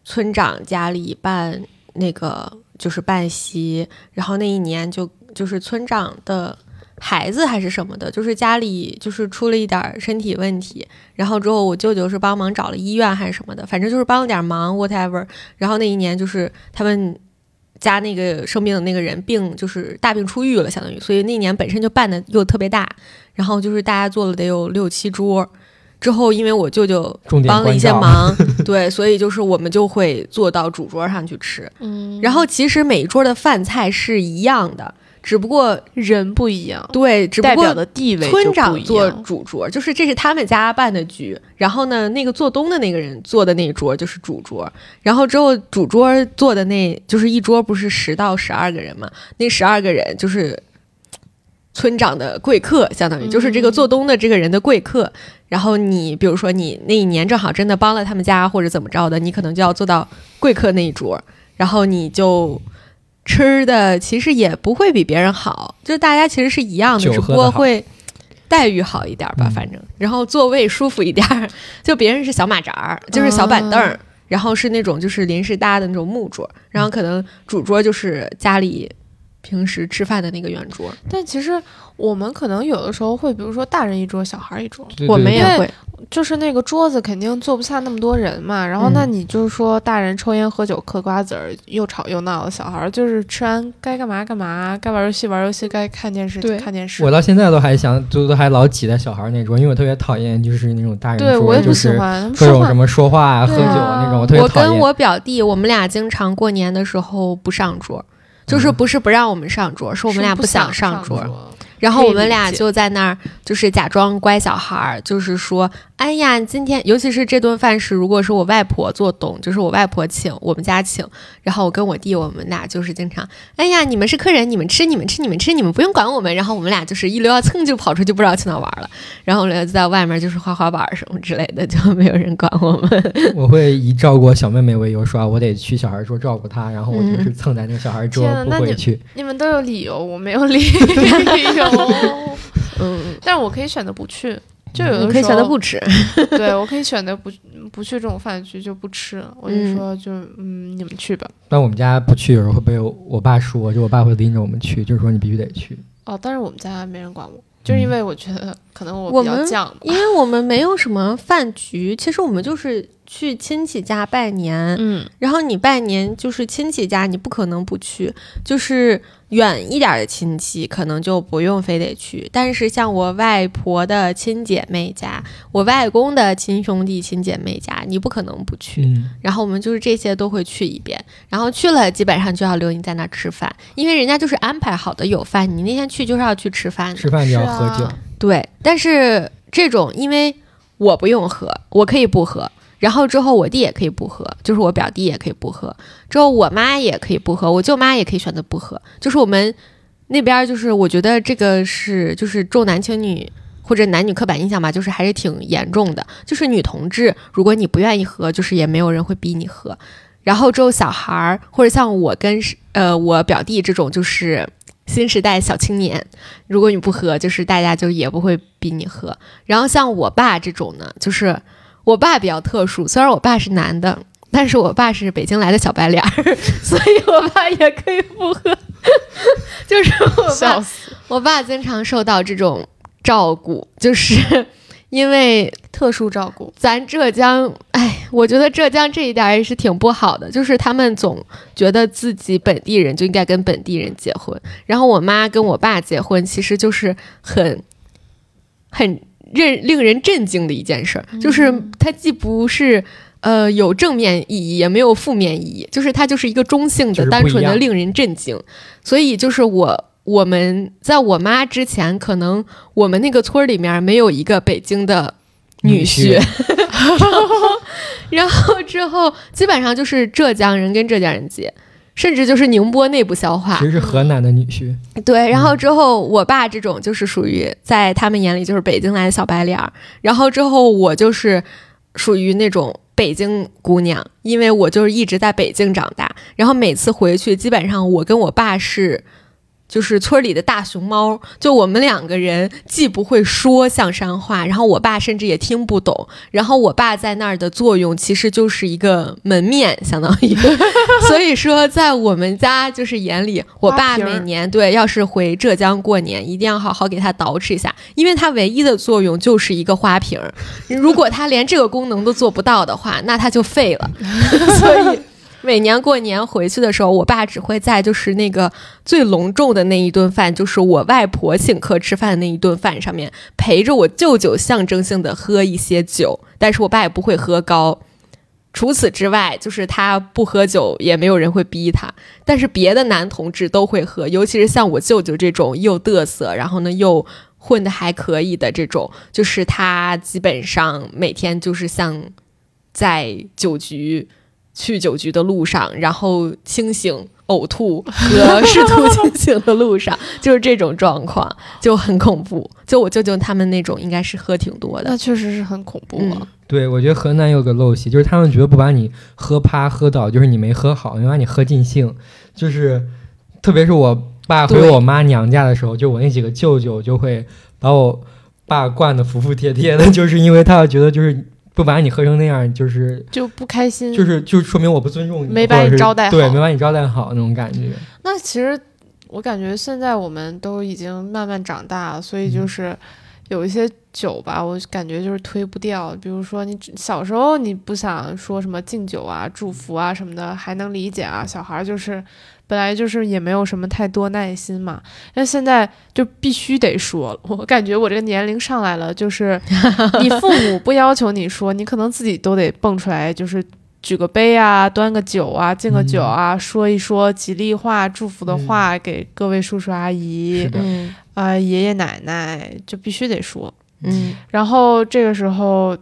村长家里办那个就是办席，然后那一年就就是村长的孩子还是什么的，就是家里就是出了一点儿身体问题，然后之后我舅舅是帮忙找了医院还是什么的，反正就是帮了点忙，whatever。然后那一年就是他们家那个生病的那个人病就是大病初愈了，相当于，所以那年本身就办的又特别大，然后就是大家做了得有六七桌。之后，因为我舅舅帮了一些忙，对，所以就是我们就会坐到主桌上去吃。嗯，然后其实每一桌的饭菜是一样的，只不过人不一样，对，只不过代表的地位村长做主桌，就是这是他们家办的局。然后呢，那个做东的那个人坐的那一桌就是主桌。然后之后主桌坐的那就是一桌不是十到十二个人嘛？那十二个人就是村长的贵客，相当于就是这个做东的这个人的贵客。然后你比如说你那一年正好真的帮了他们家或者怎么着的，你可能就要做到贵客那一桌，然后你就。吃的其实也不会比别人好，就是大家其实是一样的，只不过会待遇好一点吧，嗯。反正，然后座位舒服一点儿，就别人是小马扎儿，就是小板凳儿，然后是那种就是临时搭的那种木桌，然后可能主桌就是家里平时吃饭的那个圆桌，但其实我们可能有的时候会，比如说大人一桌，小孩一桌。对。我们也会，就是那个桌子肯定坐不下那么多人嘛，然后那嗯你就是说大人抽烟喝酒嗑瓜子儿又吵又闹的，小孩儿就是吃完该干嘛干嘛，该玩游戏玩游戏，该看电视看电视。我到现在都还想，就都还老挤在小孩儿那桌，因为我特别讨厌就是那种大人桌，对我也不就是喜欢，各种什么说话啊、喝酒啊那种，我特别我跟讨厌。我表弟，我们俩经常过年的时候不上桌，就是嗯不是不让我们上桌，是我们俩不想上桌。桌。然后我们俩就在那儿，就是假装乖小孩儿，就是说，哎呀，今天尤其是这顿饭是，如果是我外婆做东，就是我外婆请，我们家请，然后我跟我弟，我们俩就是经常，哎呀，你们是客人，你们吃，你们吃，你们吃，你们不用管我们。然后我们俩就是一溜要蹭就跑出去，不知道去哪儿玩了。然后我俩就在外面就是滑滑板儿什么之类的，就没有人管我们。我会以照顾小妹妹为由说啊，我得去小孩桌照顾她，然后我嗯就是蹭在那个小孩桌不回去。你们都有理由，我没有理由。嗯，但是我可以选择不去，就有的时候可以选择不吃。对我可以选择不不去这种饭局就不吃了，我就嗯说就嗯你们去吧。但我们家不去，有时候会被我我爸说，就我爸会拎着我们去，就是说你必须得去。哦，但是我们家没人管我，就是因为我觉得可能我比较我们犟。因为我们没有什么饭局，其实我们就是去亲戚家拜年，嗯，然后你拜年就是亲戚家，你不可能不去，就是远一点的亲戚可能就不用非得去，但是像我外婆的亲姐妹家，我外公的亲兄弟亲姐妹家，你不可能不去。嗯，然后我们就是这些都会去一遍，然后去了基本上就要留你在那儿吃饭，因为人家就是安排好的有饭，你那天去就是要去吃饭的。吃饭就要喝酒。对，但是这种因为我不用喝，我可以不喝。然后之后我弟也可以不喝，就是我表弟也可以不喝。之后我妈也可以不喝，我舅妈也可以选择不喝。就是我们那边就是我觉得这个是就是重男轻女或者男女刻板印象吧，就是还是挺严重的。就是女同志，如果你不愿意喝，就是也没有人会逼你喝。然后之后小孩儿或者像我跟呃我表弟这种就是新时代小青年，如果你不喝，就是大家就也不会逼你喝。然后像我爸这种呢，就是我爸比较特殊，虽然我爸是男的，但是我爸是北京来的小白脸儿，所以我爸也可以不喝。就是我爸，我爸经常受到这种照顾，就是因为特殊照顾。咱浙江，哎，我觉得浙江这一点儿也是挺不好的，就是他们总觉得自己本地人就应该跟本地人结婚，然后我妈跟我爸结婚，其实就是很很令令人震惊的一件事儿，就是它既不是。呃，有正面意义，也没有负面意义，就是它就是一个中性的、单纯的，令人震惊。所以就是我我们在我妈之前，可能我们那个村儿里面没有一个北京的女婿，然后之后基本上就是浙江人跟浙江人结，甚至就是宁波内部消化其。实是河南的女婿。对，然后之后我爸这种就是属于在他们眼里就是北京来的小白脸儿，然后之后我就是属于那种北京姑娘，因为我就是一直在北京长大，然后每次回去基本上我跟我爸是。就是村里的大熊猫，就我们两个人既不会说象山话，然后我爸甚至也听不懂，然后我爸在那儿的作用其实就是一个门面，相当于，所以说在我们家就是眼里，我爸每年对要是回浙江过年，一定要好好给他捯饬一下，因为他唯一的作用就是一个花瓶儿，如果他连这个功能都做不到的话，那他就废了，所以。每年过年回去的时候，我爸只会在就是那个最隆重的那一顿饭，就是我外婆请客吃饭的那一顿饭上面，陪着我舅舅象征性的喝一些酒，但是我爸也不会喝高。除此之外，就是他不喝酒，也没有人会逼他。但是别的男同志都会喝，尤其是像我舅舅这种又嘚瑟，然后呢又混得还可以的这种，就是他基本上每天就是像在酒局。去酒局的路上，然后清醒、呕吐 和试图清醒的路上，就是这种状况，就很恐怖。就我舅舅他们那种，应该是喝挺多的那。确实是很恐怖啊！嗯对，我觉得河南有个陋习，就是他们觉得不把你喝趴喝倒，就是你没喝好，没把你喝尽兴。就是，特别是我爸回我妈娘家的时候，就我那几个舅舅就会把我爸灌得服服帖帖的，就是因为他觉得就是不把你喝成那样，就是就不开心。就是就说明我不尊重你，嗯没把你招待好对，没把你招待好那种感觉。那其实我感觉现在我们都已经慢慢长大了，所以嗯就是有一些酒吧，我感觉就是推不掉。比如说你小时候你不想说什么敬酒啊、祝福啊什么的，还能理解啊。小孩就是本来就是也没有什么太多耐心嘛，但现在就必须得说。我感觉我这个年龄上来了，就是 你父母不要求你说，你可能自己都得蹦出来，就是。举个杯啊，端个酒啊，敬个酒啊，说一说吉利话、祝福的话给各位叔叔阿姨，啊，爷爷奶奶就必须得说。嗯，然后这个时候。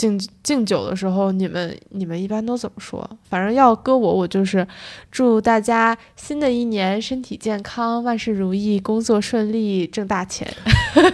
敬敬酒的时候，你们你们一般都怎么说？反正要搁我，我就是祝大家新的一年身体健康，万事如意，工作顺利，挣大钱。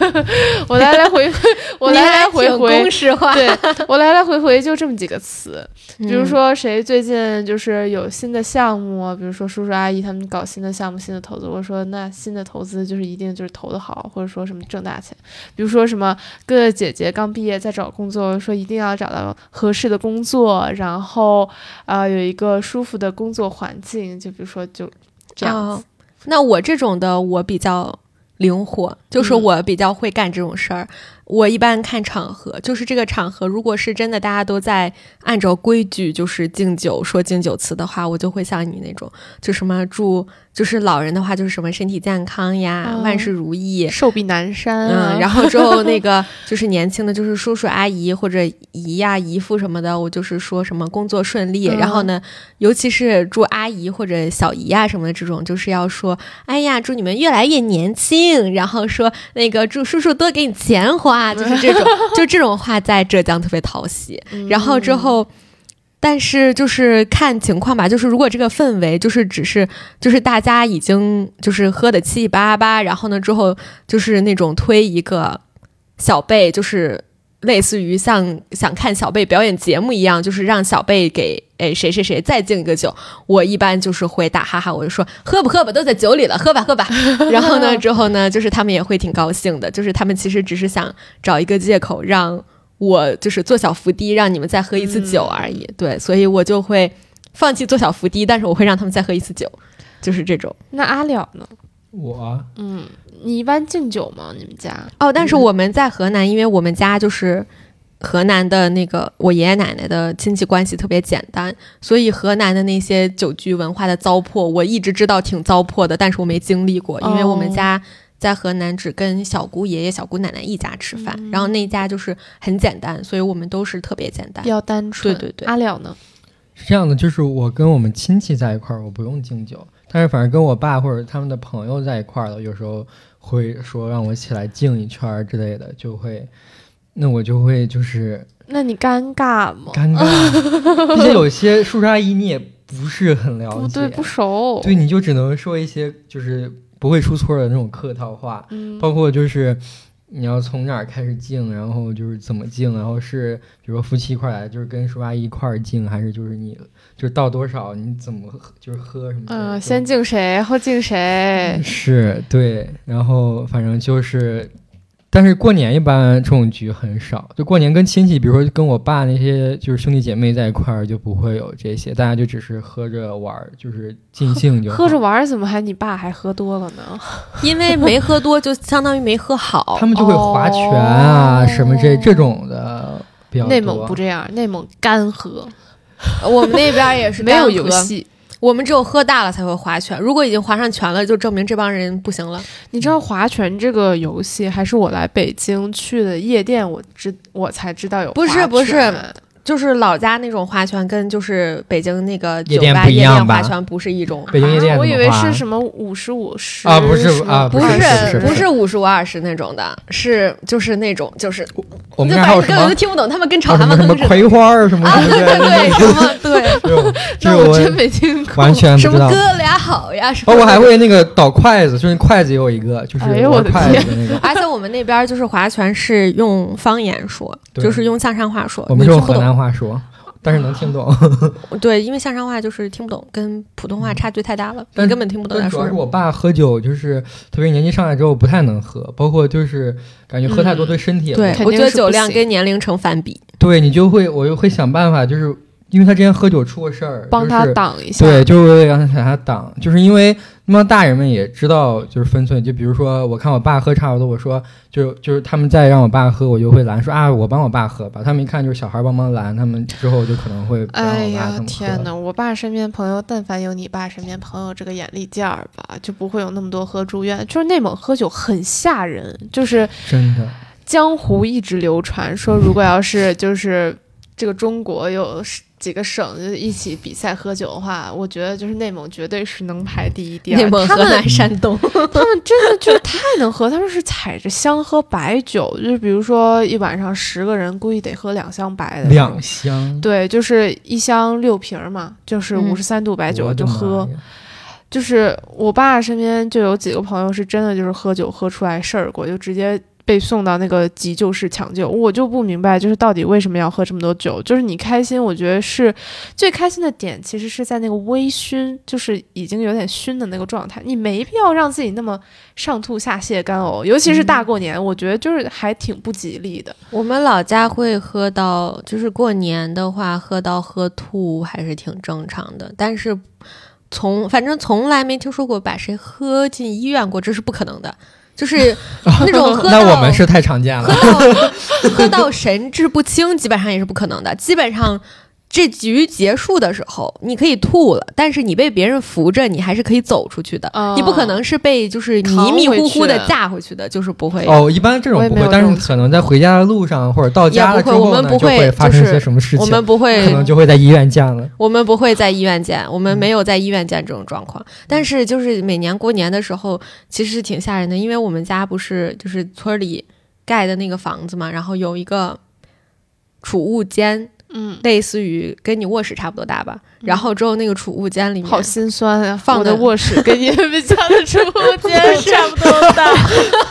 我来来回回，我来来回回，公式化。对我来来回回就这么几个词。比如说谁最近就是有新的项目，比如说叔叔阿姨他们搞新的项目、新的投资，我说那新的投资就是一定就是投的好，或者说什么挣大钱。比如说什么哥哥姐姐刚毕业在找工作，说一定。要找到合适的工作，然后啊，有一个舒服的工作环境。就比如说，就这样子。那我这种的，我比较灵活，就是我比较会干这种事儿。我一般看场合，就是这个场合，如果是真的大家都在按照规矩，就是敬酒说敬酒词的话，我就会像你那种，就什么祝，就是老人的话就是什么身体健康呀，万事如意，寿比南山。嗯，然后之后那个 就是年轻的，就是叔叔阿姨或者姨呀姨父什么的，我就是说什么工作顺利。然后呢，尤其是祝阿姨或者小姨啊什么的这种，就是要说，哎呀，祝你们越来越年轻。然后说那个祝叔叔多给你钱花。啊，就是这种，就这种话在浙江特别讨喜。然后之后，但是就是看情况吧。就是如果这个氛围就是只是就是大家已经就是喝的七七八八，然后呢之后就是那种推一个小贝，就是。类似于像想看小贝表演节目一样，就是让小贝给哎谁谁谁再敬一个酒。我一般就是会打哈哈，我就说喝吧喝吧，都在酒里了，喝吧喝吧。然后呢之后呢，就是他们也会挺高兴的，就是他们其实只是想找一个借口让我就是做小伏低，让你们再喝一次酒而已。对，所以我就会放弃做小伏低，但是我会让他们再喝一次酒，就是这种。那阿了呢？我嗯。你一般敬酒吗？你们家哦，但是我们在河南，因为我们家就是河南的那个我爷爷奶奶的亲戚关系特别简单，所以河南的那些酒局文化的糟粕，我一直知道挺糟粕的，但是我没经历过，因为我们家在河南只跟小姑爷爷、小姑奶奶一家吃饭，然后那家就是很简单，所以我们都是特别简单，比较单纯。对对对，阿了呢？是这样的，就是我跟我们亲戚在一块儿，我不用敬酒。但是反正跟我爸或者他们的朋友在一块儿了，有时候会说让我起来敬一圈儿之类的，就会，那我就会就是，那你尴尬吗？尴尬，而且有些叔叔阿姨你也不是很了解，对，不熟，对，你就只能说一些就是不会出错的那种客套话，嗯包括就是。你要从哪儿开始敬，然后就是怎么敬，然后是比如说夫妻一块来，就是跟叔叔阿姨一块儿敬，还是就是你就是倒多少，你怎么就是喝什么？嗯，先敬谁后敬谁？是对，然后反正就是。但是过年一般这种局很少，就过年跟亲戚，比如说跟我爸那些就是兄弟姐妹在一块儿，就不会有这些，大家就只是喝着玩儿，就是尽兴就。喝着玩儿怎么还你爸还喝多了呢？因为没喝多就相当于没喝好。他们就会划拳啊什么这这种的比较多。内蒙不这样，内蒙干喝。我们那边也是没有游戏。我们只有喝大了才会划拳，如果已经划上拳了，就证明这帮人不行了。你知道划拳这个游戏，还是我来北京去的夜店，我知我才知道有。不是不是。就是老家那种划拳，跟就是北京那个酒吧夜店划拳不是一种。北京夜店我以为是什么五十五十啊，不是啊，不是不是五十五二十那种的，是就是那种就是我们还有什么？听不懂，他们跟朝他们什么葵花什么？对对什么对？那我真没听过，完全不知道。什么哥俩好呀？包括还会那个倒筷子，就是筷子有一个，就是筷子那个。而且我们那边就是划拳是用方言说，就是用象山话说，我们用河南话说。但是能听懂，对，因为象山话就是听不懂，跟普通话差距太大了，你根本听不懂。主要是我爸喝酒，就是特别年纪上来之后不太能喝，包括就是感觉喝太多对身体也不好。对，我觉得酒量跟年龄成反比。对你就会，我就会想办法，就是。因为他之前喝酒出过事儿，帮他挡一下。对，就是为了让他挡，就是因为那帮大人们也知道就是分寸，就比如说我看我爸喝差不多，我说就就是他们再让我爸喝，我就会拦说啊，我帮我爸喝吧。他们一看就是小孩帮忙拦，他们之后就可能会哎呀。天哪！我爸身边朋友，但凡有你爸身边朋友这个眼力劲儿吧，就不会有那么多喝住院。就是内蒙喝酒很吓人，就是真的，江湖一直流传说，如果要是就是这个中国有几个省就一起比赛喝酒的话，我觉得就是内蒙绝对是能排第一、第二。内蒙、他们河南、山东，他们真的就太能喝，他们是踩着香喝白酒，就是比如说一晚上十个人，估计得喝两箱白的。两箱，对，就是一箱六瓶儿嘛，就是嗯五十三度白酒就喝。呀就是我爸身边就有几个朋友是真的就是喝酒喝出来事儿过，就直接被送到那个急救室抢救。我就不明白，就是到底为什么要喝这么多酒？就是你开心，我觉得是最开心的点，其实是在那个微醺，就是已经有点醺的那个状态。你没必要让自己那么上吐下泻、干呕，尤其是大过年，我觉得就是还挺不吉利的。我们老家会喝到，就是过年的话，喝到喝吐还是挺正常的。但是从反正从来没听说过把谁喝进医院过，这是不可能的。就是那种 喝到那我们是太常见了喝。到喝到神志不清，基本上也是不可能的。基本上这局结束的时候，你可以吐了，但是你被别人扶着，你还是可以走出去的。哦你不可能是被就是迷迷糊糊的架回去的，就是不会。哦，一般这种不会，但是可能在回家的路上或者到家了也不会我之后呢，就们不会发生一就是些什么事情，我们不会可能就会在医院见了。我们不会在医院见，我们没有在医院见这种状况。但是就是每年过年的时候，其实是挺吓人的，因为我们家不是就是村里盖的那个房子嘛，然后有一个储物间，嗯，类似于跟你卧室差不多大吧。然后之后那个储物间里面好心酸啊！放的我的卧室跟你们家的储物间 差不多大，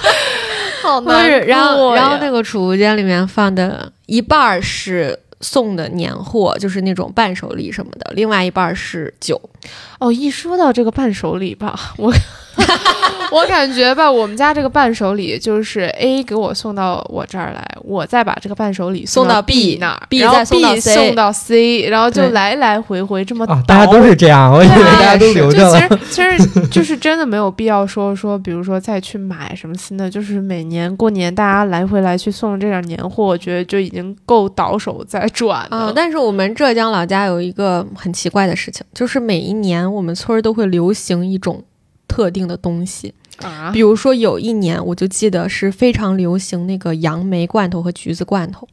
好不难过是，然后然后呀那个储物间里面放的一半儿是送的年货，就是那种伴手礼什么的，另外一半儿是酒。哦，一说到这个伴手礼吧，我我感觉吧，我们家这个伴手礼就是 A 给我送到我这儿来，我再把这个伴手礼送到 B，那儿 B 然后再送到 B C 送到 C，然后就来来回回这么啊，大家都是这样，我以为大家都留就着了。其实其实就是真的没有必要说说，比如说再去买什么新的，就是每年过年大家来回来去送这点年货，我觉得就已经够倒手在转啊、了。但是我们浙江老家有一个很奇怪的事情，就是每一年我们村儿都会流行一种特定的东西，啊比如说有一年我就记得是非常流行那个杨梅罐头和橘子罐头。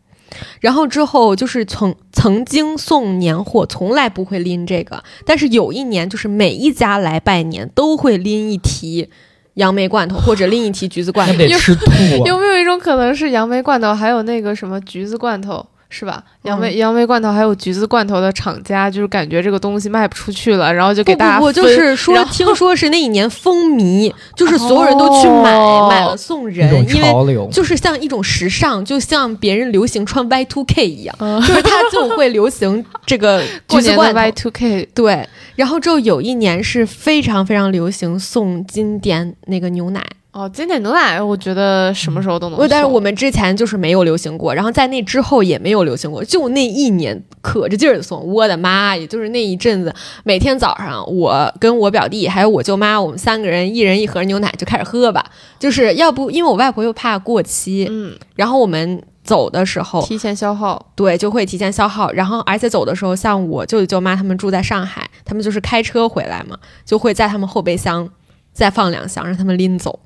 然后之后就是曾曾经送年货，从来不会拎这个，但是有一年就是每一家来拜年都会拎一提杨梅罐头或者拎一提橘子罐那头。得吃吐啊！有没有一种可能是杨梅罐头，还有那个什么橘子罐头？是吧？杨梅、嗯杨梅罐头还有橘子罐头的厂家，就是感觉这个东西卖不出去了，然后就给不不不，大家我就是说听说是那一年风靡，就是所有人都去买，哦买了送一人，种因为，就是像一种时尚，就像别人流行穿 Y two K 一样，嗯就是他就会流行这个 过年的橘子罐头 Y。two K 对，然后之后有一年是非常非常流行送经典那个牛奶，哦，经典牛奶，我觉得什么时候都能送。但是我们之前就是没有流行过，然后在那之后也没有流行过，就那一年可着劲儿的送，我的妈也！就是那一阵子，每天早上我跟我表弟还有我舅妈，我们三个人一人一盒牛奶就开始喝吧，就是要不因为我外婆又怕过期，嗯，然后我们走的时候，提前消耗。对，就会提前消耗。然后，而且走的时候，像我舅舅舅妈他们住在上海，他们就是开车回来嘛，就会在他们后备箱再放两箱，让他们拎走。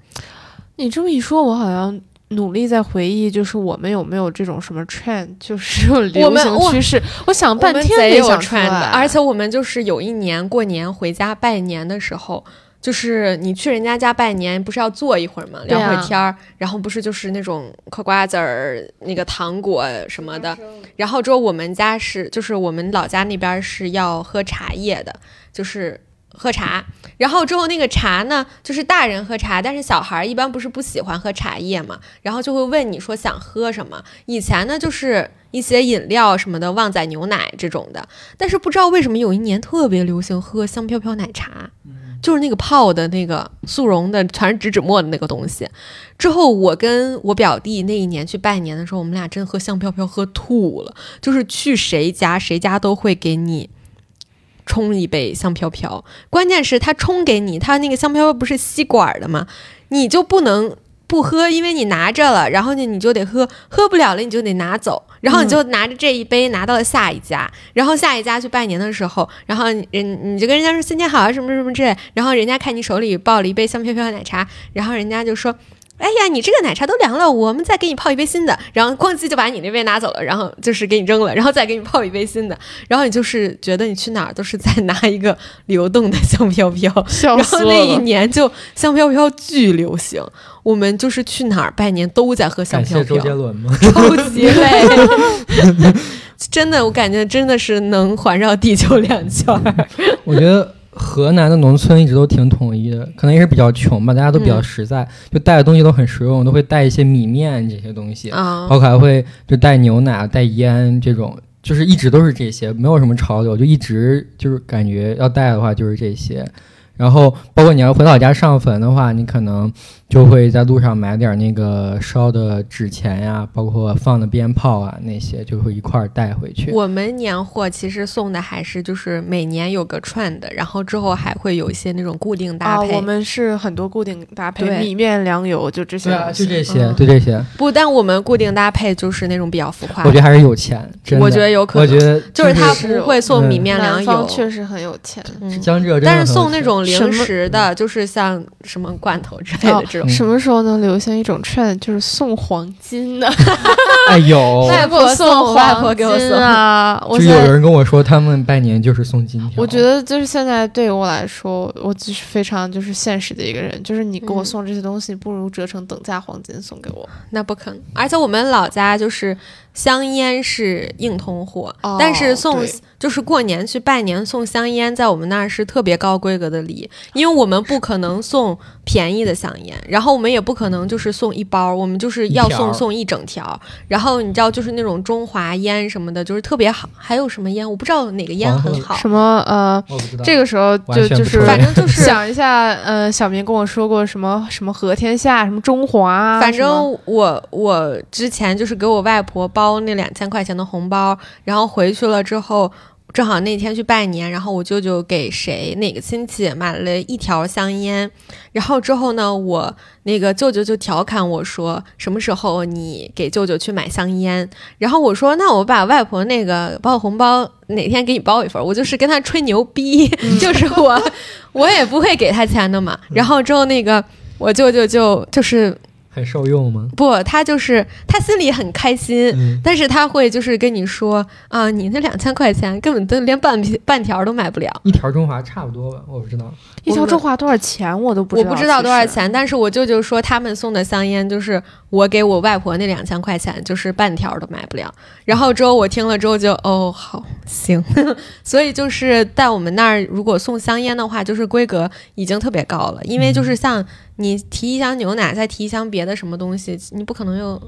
你这么一说，我好像努力在回忆，就是我们有没有这种什么 trend，就是流们行趋势。我想半天贼有没想出 trend 而且我们就是有一年过年回家拜年的时候。就是你去人家家拜年，不是要坐一会儿吗？聊会儿天儿，然后不是就是那种嗑瓜子儿、那个糖果什么的。然后之后我们家是，就是我们老家那边是要喝茶叶的，就是喝茶。然后之后那个茶呢，就是大人喝茶，但是小孩儿一般不是不喜欢喝茶叶嘛，然后就会问你说想喝什么。以前呢就是一些饮料什么的，旺仔牛奶这种的，但是不知道为什么有一年特别流行喝香飘飘奶茶。就是那个泡的那个速溶的，全是植脂末的那个东西。之后我跟我表弟那一年去拜年的时候，我们俩真喝香飘飘喝吐了，就是去谁家谁家都会给你冲一杯香飘飘。关键是他冲给你，他那个香飘飘不是吸管的吗？你就不能。不喝，因为你拿着了，然后呢，你就得喝，喝不了了，你就得拿走，然后你就拿着这一杯拿到了下一家，然后下一家去拜年的时候，然后人你就跟人家说新年好啊什么什么之类，然后人家看你手里抱了一杯香飘飘奶茶，然后人家就说。哎呀，你这个奶茶都凉了，我们再给你泡一杯新的。然后咣叽就把你那杯拿走了，然后就是给你扔了，然后再给你泡一杯新的。然后你就是觉得你去哪儿都是在拿一个流动的香飘飘。然后那一年就香飘飘巨流行，我们就是去哪儿拜年都在喝香飘飘。周杰伦吗？超级累，真的，我感觉真的是能环绕地球两圈。我觉得。河南的农村一直都挺统一的，可能也是比较穷吧，大家都比较实在，就带的东西都很实用，都会带一些米面这些东西，包括还会就带牛奶、带烟这种，就是一直都是这些，没有什么潮流，就一直就是感觉要带的话就是这些。然后，包括你要回老家上坟的话，你可能就会在路上买点那个烧的纸钱呀，包括放的鞭炮啊那些，就会一块儿带回去。我们年货其实送的还是就是每年有个串的，然后之后还会有一些那种固定搭配。我们是很多固定搭配，米面粮油就这些。对啊，就这些，就这些。不，但我们固定搭配就是那种比较浮夸。我觉得还是有钱，我觉得有可能。我觉得就是他不会送米面粮油，确实很有钱。江浙，但是送那种。零食的，就是像什么罐头之类的这种。什么时候能流行一种 trend，就是送黄金的？哎呦，外婆送外婆给我送啊！就有人跟我说，他们拜年就是送金条。我觉得就是现在对于我来说，我就是非常就是现实的一个人。就是你给我送这些东西，不如折成等价黄金送给我。那不可能。而且我们老家就是香烟是硬通货，但是送。就是过年去拜年送香烟，在我们那儿是特别高规格的礼，因为我们不可能送便宜的香烟，然后我们也不可能就是送一包，我们就是要送送一整条。然后你知道，就是那种中华烟什么的，就是特别好。还有什么烟？我不知道哪个烟很好。什么呃，这个时候就就是反正就是想一下，呃，小明跟我说过什么什么和天下，什么中华。反正我我之前就是给我外婆包包那两千块钱的红包，然后回去了之后。正好那天去拜年，然后我舅舅给谁哪个亲戚买了一条香烟，然后之后呢，我那个舅舅就调侃我说：“什么时候你给舅舅去买香烟？”然后我说：“那我把外婆那个包红包哪天给你包一份。”我就是跟他吹牛逼，就是我我也不会给他钱的嘛。然后之后那个我舅舅就就是。很受用吗？不，他就是他心里很开心，但是他会就是跟你说啊，你那两千块钱根本都连半半条都买不了。一条中华差不多吧，我不知道。一条中华多少钱我都不我不知道多少钱，但是我舅舅说他们送的香烟就是我给我外婆那两千块钱就是半条都买不了。然后之后我听了之后就哦好行，所以就是在我们那儿如果送香烟的话，就是规格已经特别高了，因为就是像。你提一箱牛奶，再提一箱别的什么东西，你不可能有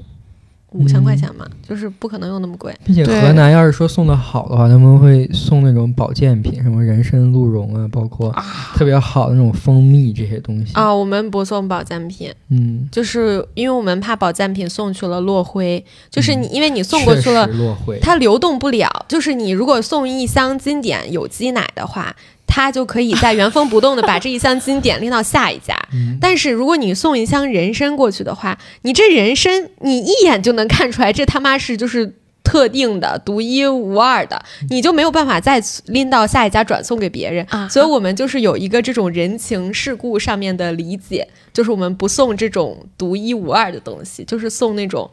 五千块钱嘛，就是不可能有那么贵。并且河南要是说送的好的话，他们会送那种保健品，什么人参鹿茸啊，包括特别好的那种蜂蜜这些东西啊。我们不送保健品，嗯，就是因为我们怕保健品送去了落灰，就是你因为你送过去了落灰，它流动不了。就是你如果送一箱经典有机奶的话。他就可以在原封不动的把这一箱金点拎到下一家，但是如果你送一箱人参过去的话，你这人参你一眼就能看出来，这他妈是就是特定的、独一无二的，你就没有办法再拎到下一家转送给别人。所以我们就是有一个这种人情世故上面的理解，就是我们不送这种独一无二的东西，就是送那种。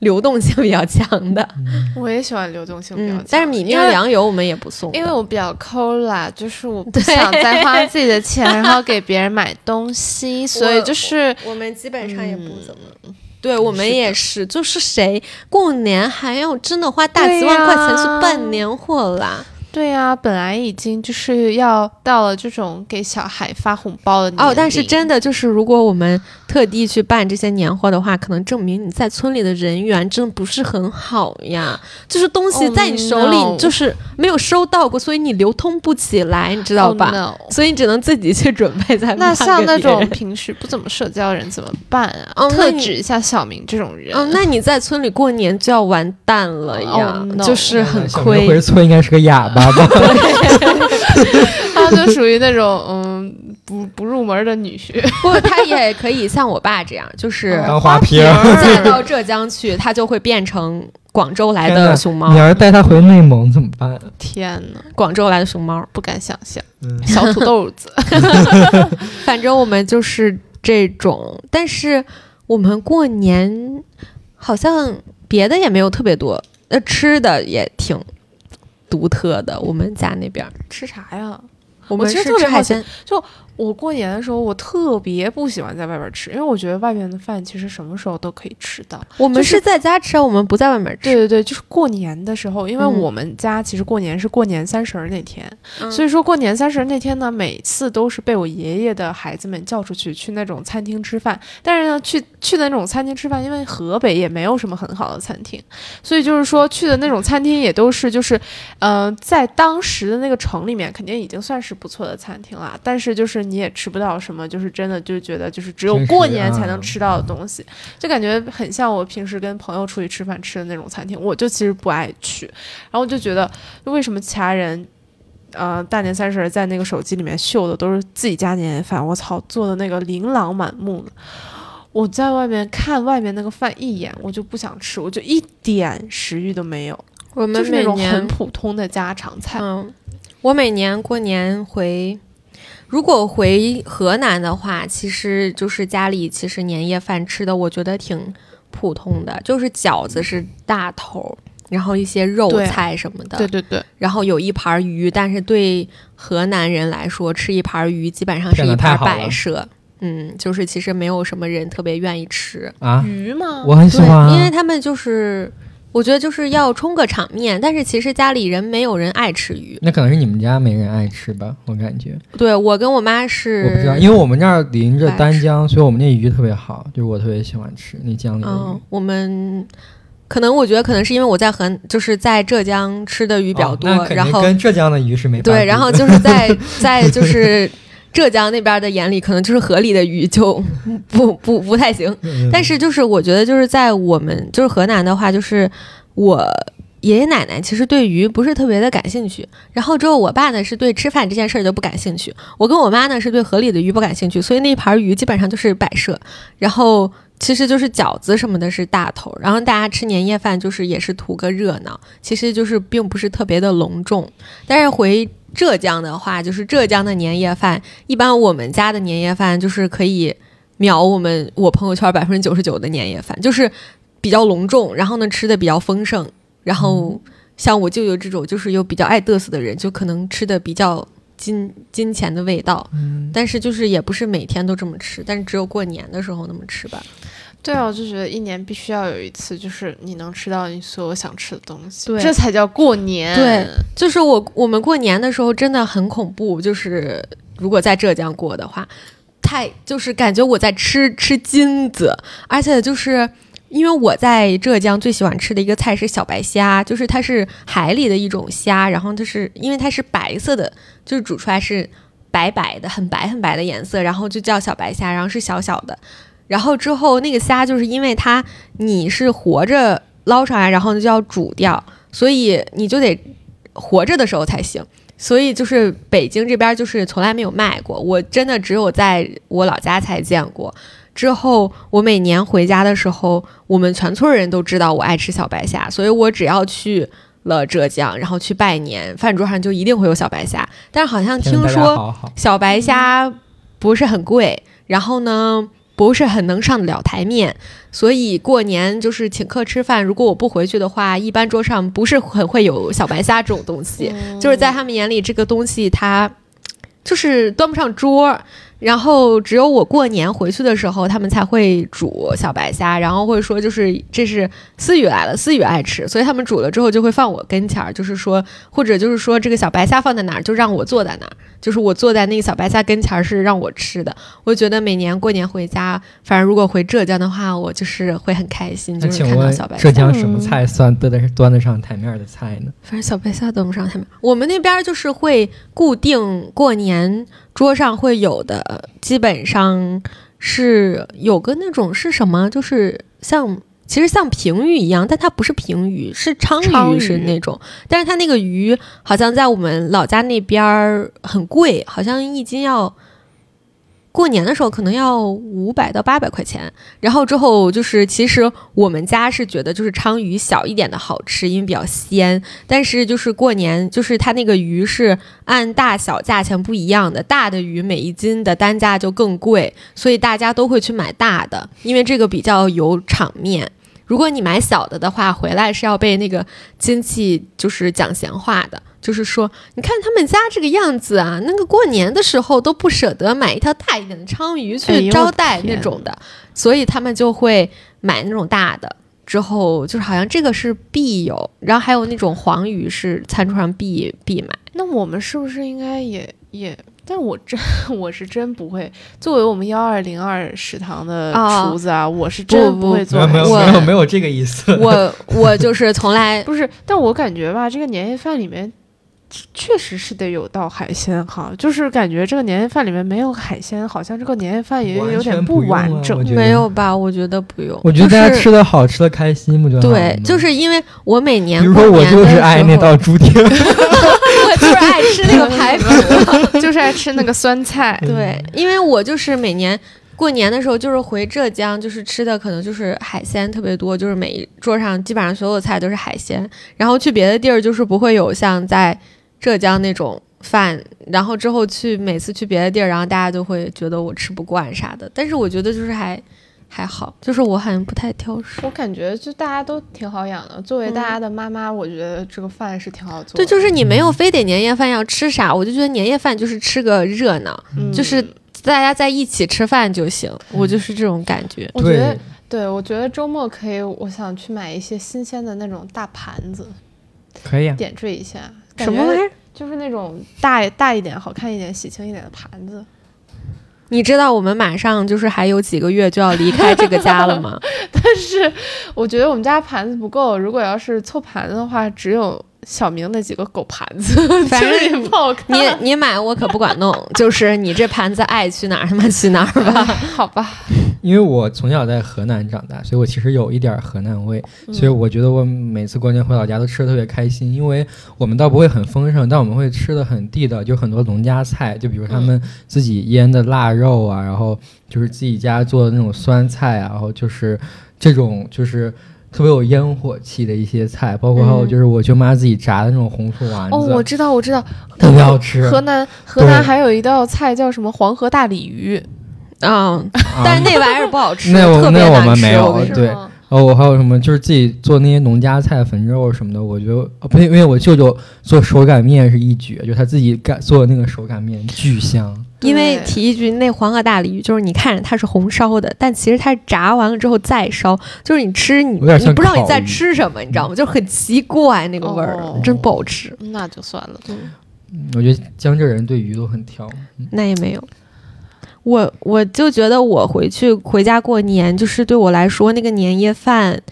流动性比较强的，我也喜欢流动性比较强。但是米面粮油我们也不送，因为我比较抠啦，就是我不想再花自己的钱，然后给别人买东西，所以就是我们基本上也不怎么。对我们也是，就是谁过年还要真的花大几万块钱去办年货啦？对呀、本来已经就是要到了这种给小孩发红包的年哦，但是真的就是，如果我们特地去办这些年货的话，可能证明你在村里的人缘真的不是很好呀。就是东西 Oh 在你手里，你就是没有收到过，所以你流通不起来，你知道 Oh 吧？no 所以你只能自己去准备再那像那种平时不怎么社交的人怎么办啊？特指一下小明这种人。嗯，那你在村里过年就要完蛋了呀 Oh no 就是很小明回。村应该是个哑巴吧？他就属于那种嗯不不入门的女婿。不过他也可以像我爸这样，就是当花瓶儿。再到浙江去，他就会变成广州来的熊猫你。要是带他回内蒙怎么办？天呐，广州来的熊猫，不敢想象，嗯，小土豆子。反正我们就是这种，但是我们过年好像别的也没有特别多，呃，吃的也挺独特的。我们家那边，吃啥呀？我们其实特别好奇吃海鲜，我过年的时候，我特别不喜欢在外边吃，因为我觉得外边的饭其实什么时候都可以吃到。我们是是在家吃，我们不在外面吃。对对对，就是过年的时候，因为嗯我们家其实过年是过年三十儿那天，嗯所以说过年三十儿那天呢，每次都是被我爷爷的孩子们叫出去去那种餐厅吃饭。但是呢，去去的那种餐厅吃饭，因为河北也没有什么很好的餐厅，所以就是说去的那种餐厅也都是就是，呃，在当时的那个城里面，肯定已经算是不错的餐厅了。但是就是你也吃不到什么，就是真的就觉得就是只有过年才啊能吃到的东西。就感觉很像我平时跟朋友出去吃饭吃的那种餐厅，我就其实不爱去，然后我就觉得为什么其他人。呃，大年三十儿在那个手机里面秀的都是自己家年夜饭，我操，做的那个琳琅满目的。我在外面看外面那个饭一眼，我就不想吃，我就一点食欲都没有，我们就是那种每年很普通的家常菜。嗯，我每年过年回，如果回河南的话，其实就是家里其实年夜饭吃的，我觉得挺普通的，就是饺子是大头，然后一些肉菜什么的，对对对，然后有一盘鱼，但是对河南人来说，吃一盘鱼基本上是一盘摆设。嗯，就是其实没有什么人特别愿意吃，啊，鱼吗？我很喜对，欢啊，因为他们就是，我觉得就是要充个场面，但是其实家里人没有人爱吃鱼。那可能是你们家没人爱吃吧，我感觉。对我跟我妈是，我不知道，因为我们这儿临着丹江，所以我们那鱼特别好，就是我特别喜欢吃那江里的嗯鱼。，我们可能我觉得可能是因为我在河就是在浙江吃的鱼比较多，然后跟浙江的鱼是没法对，然后就是在 在就是浙江那边的眼里，可能就是河里的鱼就 不不不太行。嗯但是就是我觉得就是在我们就是河南的话，就是我爷爷奶奶其实对鱼不是特别的感兴趣，然后之后我爸呢是对吃饭这件事儿就不感兴趣，我跟我妈呢是对河里的鱼不感兴趣，所以那一盘鱼基本上就是摆设，然后。其实就是饺子什么的是大头，然后大家吃年夜饭就是也是图个热闹，其实就是并不是特别的隆重。但是回浙江的话，就是浙江的年夜饭，一般我们家的年夜饭就是可以秒我们我朋友圈百分之九十九的年夜饭，就是比较隆重，然后呢吃的比较丰盛，然后像我舅舅这种就是又比较爱嘚瑟的人，就可能吃的比较金金钱的味道，嗯。但是就是也不是每天都这么吃，但是只有过年的时候那么吃吧。对啊，我就觉得一年必须要有一次，就是你能吃到你所有想吃的东西，对这才叫过年。对，就是我我们过年的时候真的很恐怖，就是如果在浙江过的话，太就是感觉我在吃吃金子，而且就是。因为我在浙江最喜欢吃的一个菜是小白虾，就是它是海里的一种虾，然后它是因为它是白色的，就是煮出来是白白的，很白很白的颜色，然后就叫小白虾，然后是小小的，然后之后那个虾就是因为它你是活着捞上来，然后就要煮掉，所以你就得活着的时候才行。所以就是北京这边就是从来没有卖过，我真的只有在我老家才见过。之后我每年回家的时候，我们全村人都知道我爱吃小白虾，所以我只要去了浙江，然后去拜年，饭桌上就一定会有小白虾。但是好像听说小白虾不是很贵，然后呢不是很能上得了台面，所以过年就是请客吃饭，如果我不回去的话，一般桌上不是很会有小白虾这种东西，就是在他们眼里这个东西它就是端不上桌儿。然后只有我过年回去的时候，他们才会煮小白虾，然后会说就是这是思雨来了，思雨爱吃，所以他们煮了之后就会放我跟前儿，就是说或者就是说这个小白虾放在哪儿，就让我坐在哪儿，就是我坐在那个小白虾跟前儿是让我吃的。我觉得每年过年回家，反正如果回浙江的话，我就是会很开心，就是看到小白虾浙。江什么菜算端得端得上台面的菜呢？反正小白虾端不上台面。我们那边儿就是会固定过年桌上会有的，基本上是有个那种是什么，就是像其实像平鱼一样，但它不是平鱼，是鲳鱼，是那种。但是它那个鱼好像在我们老家那边儿很贵，好像一斤要。过年的时候可能要五百到八百块钱，然后之后就是，其实我们家是觉得就是鲳鱼小一点的好吃，因为比较鲜。但是就是过年，就是它那个鱼是按大小价钱不一样的，大的鱼每一斤的单价就更贵，所以大家都会去买大的，因为这个比较有场面。如果你买小的的话，回来是要被那个亲戚就是讲闲话的，就是说，你看他们家这个样子啊，那个过年的时候都不舍得买一条大一点的鲳鱼去招待那种的，所以他们就会买那种大的。之后就是好像这个是必有，然后还有那种黄鱼是餐桌上必必买。那我们是不是应该也也？但我真 我是真不会。作为我们幺二零二食堂的啊厨子啊，我是真不不会做。没有没有没有这个意思。我我就是从来 不是，但我感觉吧，这个年夜饭里面确实是得有道海鲜哈，就是感觉这个年夜饭里面没有海鲜，好像这个年夜饭也有点不完整没有吧，我觉得不用。我觉得大家吃的好，吃的开心不就好了对，就是因为我每年比如说我过年就是爱那的时候道猪蹄，我就是爱吃那个排骨。就是爱吃那个酸菜。对，因为我就是每年过年的时候，就是回浙江，就是吃的可能就是海鲜特别多，就是每一桌上基本上所有菜都是海鲜。然后去别的地儿，就是不会有像在浙江那种饭。然后之后去每次去别的地儿，然后大家就会觉得我吃不惯啥的。但是我觉得就是还还好，就是我好像不太挑食。我感觉就大家都挺好养的。作为嗯大家的妈妈，我觉得这个饭是挺好做的。对，就是你没有非得年夜饭要吃啥，我就觉得年夜饭就是吃个热闹，嗯就是大家在一起吃饭就行。我就是这种感觉。我觉得对，对，我觉得周末可以，我想去买一些新鲜的那种大盘子，可以啊。点缀一下。什么玩意儿？就是那种大大一点、好看一点、喜庆一点的盘子。你知道我们马上就是还有几个月就要离开这个家了吗？但是我觉得我们家盘子不够，如果要是凑盘子的话，只有小明那几个狗盘子，反正也不好看。你你买我可不管弄，就是你这盘子爱去哪儿他妈去哪儿吧。好吧，因为我从小在河南长大，所以我其实有一点儿河南味，所以我觉得我每次过年回老家都吃的特别开心。因为我们倒不会很丰盛，但我们会吃的很地道，就很多农家菜，就比如他们自己腌的腊肉啊，然后就是自己家做的那种酸菜啊，然后就是这种就是。特别有烟火气的一些菜，包括还有就是我舅妈自己炸的那种红薯丸子，哦，我知道，我知道，特别好吃。河南河南还有一道菜叫什么黄河大鲤鱼，嗯，啊但是那玩意儿不好吃，那我特别那我难吃。们没有对哦，我还有什么就是自己做那些农家菜粉肉什么的，我觉得哦不，因为我舅舅做手擀面是一绝，就他自己擀做的那个手擀面巨香。因为提一句，那黄河大鲤鱼就是你看着它是红烧的，但其实它是炸完了之后再烧，就是你吃你你不知道你在吃什么，你知道吗？就很奇怪那个味儿，哦真不好吃。那就算了。嗯我觉得江浙人对鱼都很挑。那也没有。我我就觉得我回去回家过年，就是对我来说那个年夜饭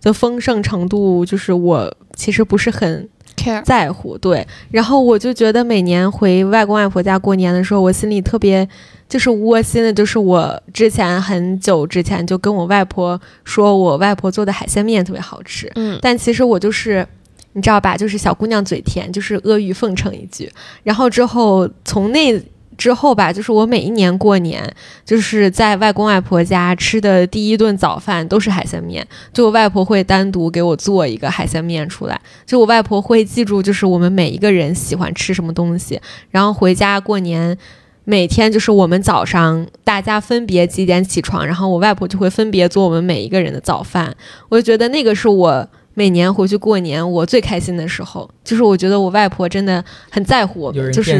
的丰盛程度，就是我其实不是很 care 在乎。对，然后我就觉得每年回外公外婆家过年的时候，我心里特别就是窝心的，就是我之前很久之前就跟我外婆说，我外婆做的海鲜面特别好吃，嗯，但其实我就是。你知道吧？就是小姑娘嘴甜，就是阿谀奉承一句。然后之后从那之后吧，就是我每一年过年，就是在外公外婆家吃的第一顿早饭都是海鲜面。就我外婆会单独给我做一个海鲜面出来，就我外婆会记住，就是我们每一个人喜欢吃什么东西，然后回家过年。每天就是我们早上大家分别几点起床，然后我外婆就会分别做我们每一个人的早饭。我就觉得那个是我每年回去过年，我最开心的时候，就是我觉得我外婆真的很在乎我们，就是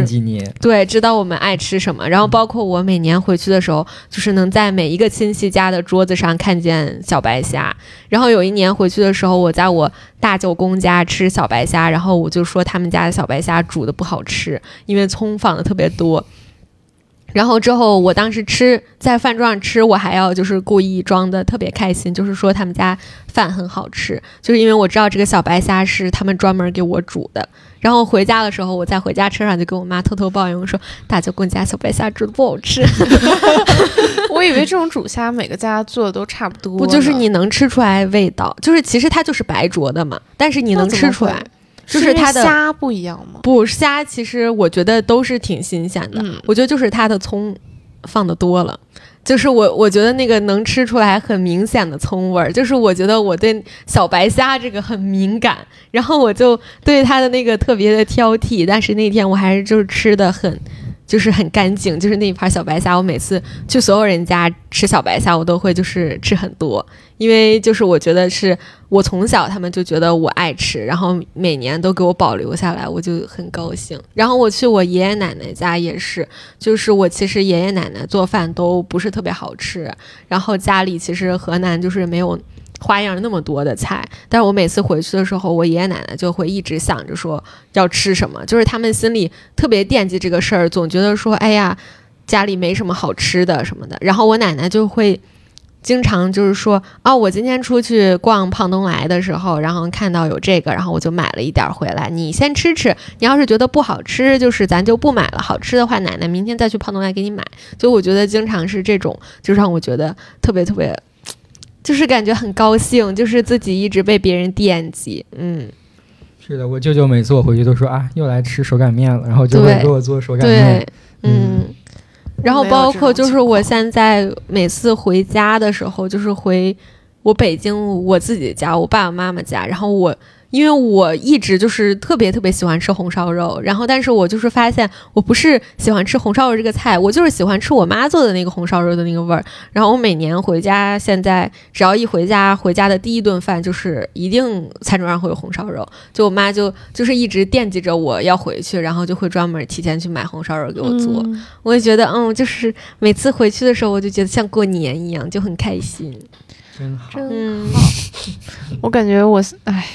对，知道我们爱吃什么，然后包括我每年回去的时候，就是能在每一个亲戚家的桌子上看见小白虾。然后有一年回去的时候，我在我大舅公家吃小白虾，然后我就说他们家的小白虾煮的不好吃，因为葱放的特别多。然后之后，我当时吃在饭桌上吃，我还要就是故意装的特别开心，就是说他们家饭很好吃，就是因为我知道这个小白虾是他们专门给我煮的。然后回家的时候，我在回家车上就跟我妈偷偷抱怨，我说大舅公家小白虾煮的不好吃，我以为这种煮虾每个家做的都差不多，不就是你能吃出来味道，就是其实它就是白灼的嘛，但是你能吃出来，就是它的虾不一样吗？不虾，其实我觉得都是挺新鲜的，嗯我觉得就是它的葱放的多了。就是我，我觉得那个能吃出来很明显的葱味儿，就是我觉得我对小白虾这个很敏感，然后我就对它的那个特别的挑剔，但是那天我还是就是吃的很，就是很干净，就是那一盘小白虾，我每次去所有人家吃小白虾，我都会就是吃很多，因为就是我觉得是我从小他们就觉得我爱吃，然后每年都给我保留下来，我就很高兴。然后我去我爷爷奶奶家也是，就是我其实爷爷奶奶做饭都不是特别好吃，然后家里其实河南就是没有。花样那么多的菜，但是我每次回去的时候，我爷爷奶奶就会一直想着说要吃什么，就是他们心里特别惦记这个事儿，总觉得说，哎呀，家里没什么好吃的什么的。然后我奶奶就会经常就是说，哦，我今天出去逛胖东来的时候，然后看到有这个，然后我就买了一点回来，你先吃吃。你要是觉得不好吃，就是咱就不买了。好吃的话，奶奶明天再去胖东来给你买。就我觉得经常是这种，就让我觉得特别特别。就是感觉很高兴，就是自己一直被别人惦记，嗯，是的，我舅舅每次我回去都说啊，又来吃手擀面了，然后就会给我做手擀面对。，嗯。然后包括就是我现在每次回家的时候，就是回我北京我自己家，我爸爸妈妈家，然后我。因为我一直就是特别特别喜欢吃红烧肉，然后但是我就是发现我不是喜欢吃红烧肉这个菜，我就是喜欢吃我妈做的那个红烧肉的那个味儿。然后我每年回家，现在只要一回家，回家的第一顿饭就是一定餐桌上会有红烧肉，就我妈就就是一直惦记着我要回去，然后就会专门提前去买红烧肉给我做。嗯我也觉得，嗯，就是每次回去的时候，我就觉得像过年一样，就很开心。真好。真嗯，我感觉我，哎，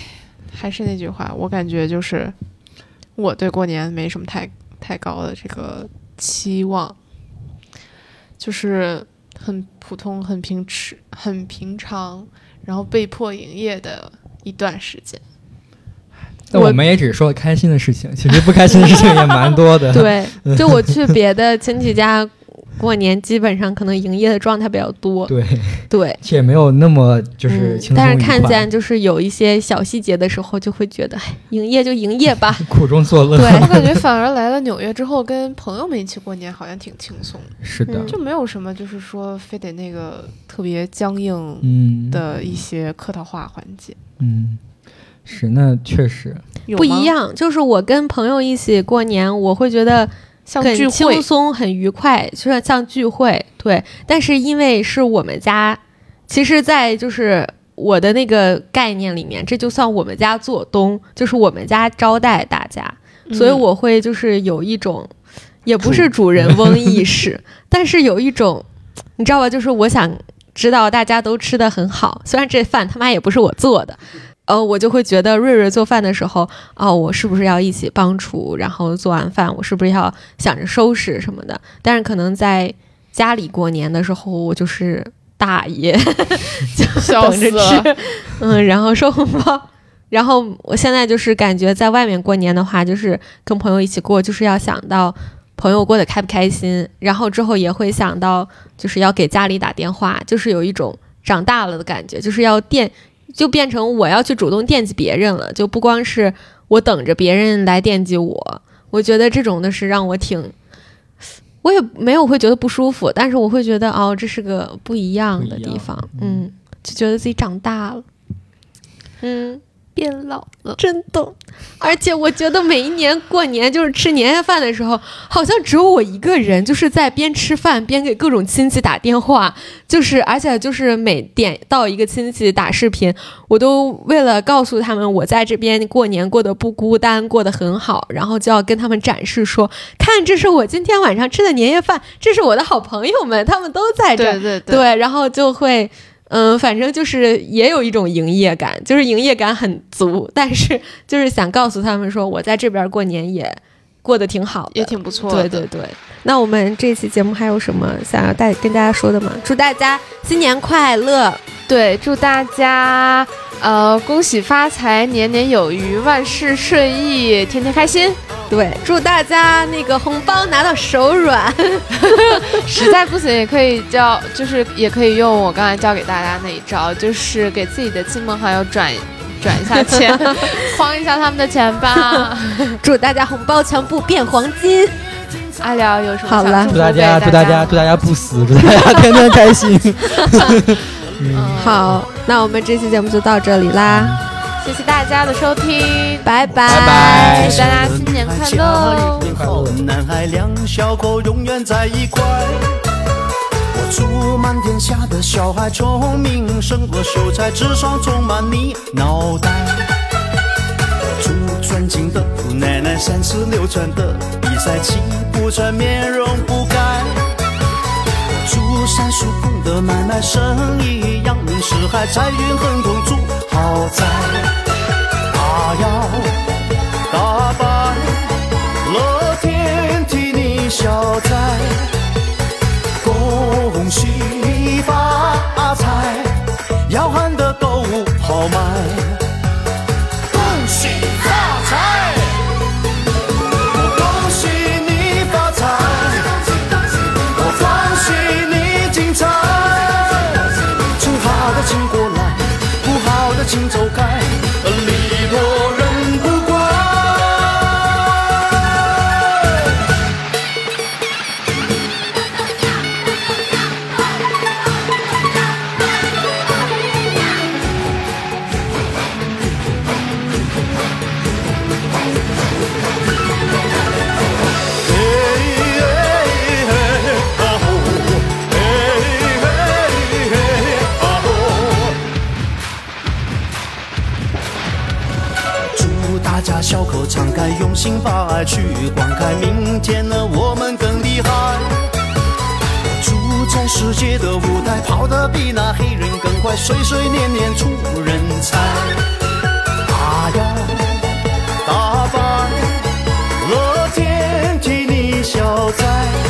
还是那句话，我感觉就是我对过年没什么太太高的这个期望，就是很普通、很平时、很平常，然后被迫营业的一段时间。但我们也只说开心的事情，其实不开心的事情也蛮多的。对，就我去 别的亲戚家过年，基本上可能营业的状态比较多。对，对，且没有那么就是嗯轻松、但是看见就是有一些小细节的时候，就会觉得，哎，营业就营业吧。苦中作乐。对我感觉反而来了纽约之后，跟朋友们一起过年好像挺轻松，是的嗯，就没有什么就是说非得那个特别僵硬嗯，的一些客套话环节。嗯，是那确实，不一，样，就是我跟朋友一起过年，我会觉得很像聚会轻松、很愉快，就是像聚会。对，但是因为是我们家，其实，在就是我的那个概念里面，这就算我们家做东，就是我们家招待大家，所以嗯我会就是有一种，也不是主人翁 意识，但是有一种，你知道吧？就是我想知道大家都吃的很好，虽然这饭他妈也不是我做的。呃，我就会觉得瑞瑞做饭的时候，哦，我是不是要一起帮厨？然后做完饭，我是不是要想着收拾什么的？但是可能在家里过年的时候，我就是大爷，等着吃，嗯，然后收红包。然后我现在就是感觉在外面过年的话，就是跟朋友一起过，就是要想到朋友过得开不开心，然后之后也会想到就是要给家里打电话，就是有一种长大了的感觉，就是要惦，就变成我要去主动惦记别人了，就不光是我等着别人来惦记我。我觉得这种的是让我挺，我也没有会觉得不舒服，但是我会觉得哦，这是个不一样的地方，嗯，就觉得自己长大了，嗯。变老了。真的，而且我觉得每一年过年就是吃年夜饭的时候，好像只有我一个人，就是在边吃饭边给各种亲戚打电话，就是而且就是每点到一个亲戚打视频，我都为了告诉他们我在这边过年过得不孤单，过得很好，然后就要跟他们展示说，看这是我今天晚上吃的年夜饭，这是我的好朋友们，他们都在这儿，对对对，然后就会。嗯，反正就是也有一种营业感，就是营业感很足，但是就是想告诉他们说，我在这边过年也过得挺好的，也挺不错的对对对，那我们这期节目还有什么想要带跟大家说的吗？祝大家新年快乐！对，祝大家呃恭喜发财，年年有余，万事顺意，天天开心。对，祝大家那个红包拿到手软。实在不行也可以叫，就是也可以用我刚才教给大家那一招，就是给自己的亲朋好友转转一下钱，薅一下他们的钱吧。祝大家红包全部变黄金。阿廖有什么好祝大家祝大家祝大家不死，祝大家天天开心。嗯好，那我们这期节目就到这里啦，谢谢大家的收听，拜拜拜拜祝大家新年快乐哦。以后男孩两小口永远在一块。我祝满天下的小孩聪明，胜过秀才，智商充满你脑袋。我祝尊敬的姑奶奶三十六转的比赛气不喘，面容不改。我祝三叔公的买卖生意扬名四海，财运亨通，住豪宅。他要好买，恭喜发财，用心把爱去灌溉，明天的我们更厉害。我住在世界的舞台，跑得比那黑人更快，岁岁年年出人才。大摇大摆，乐天替你消灾。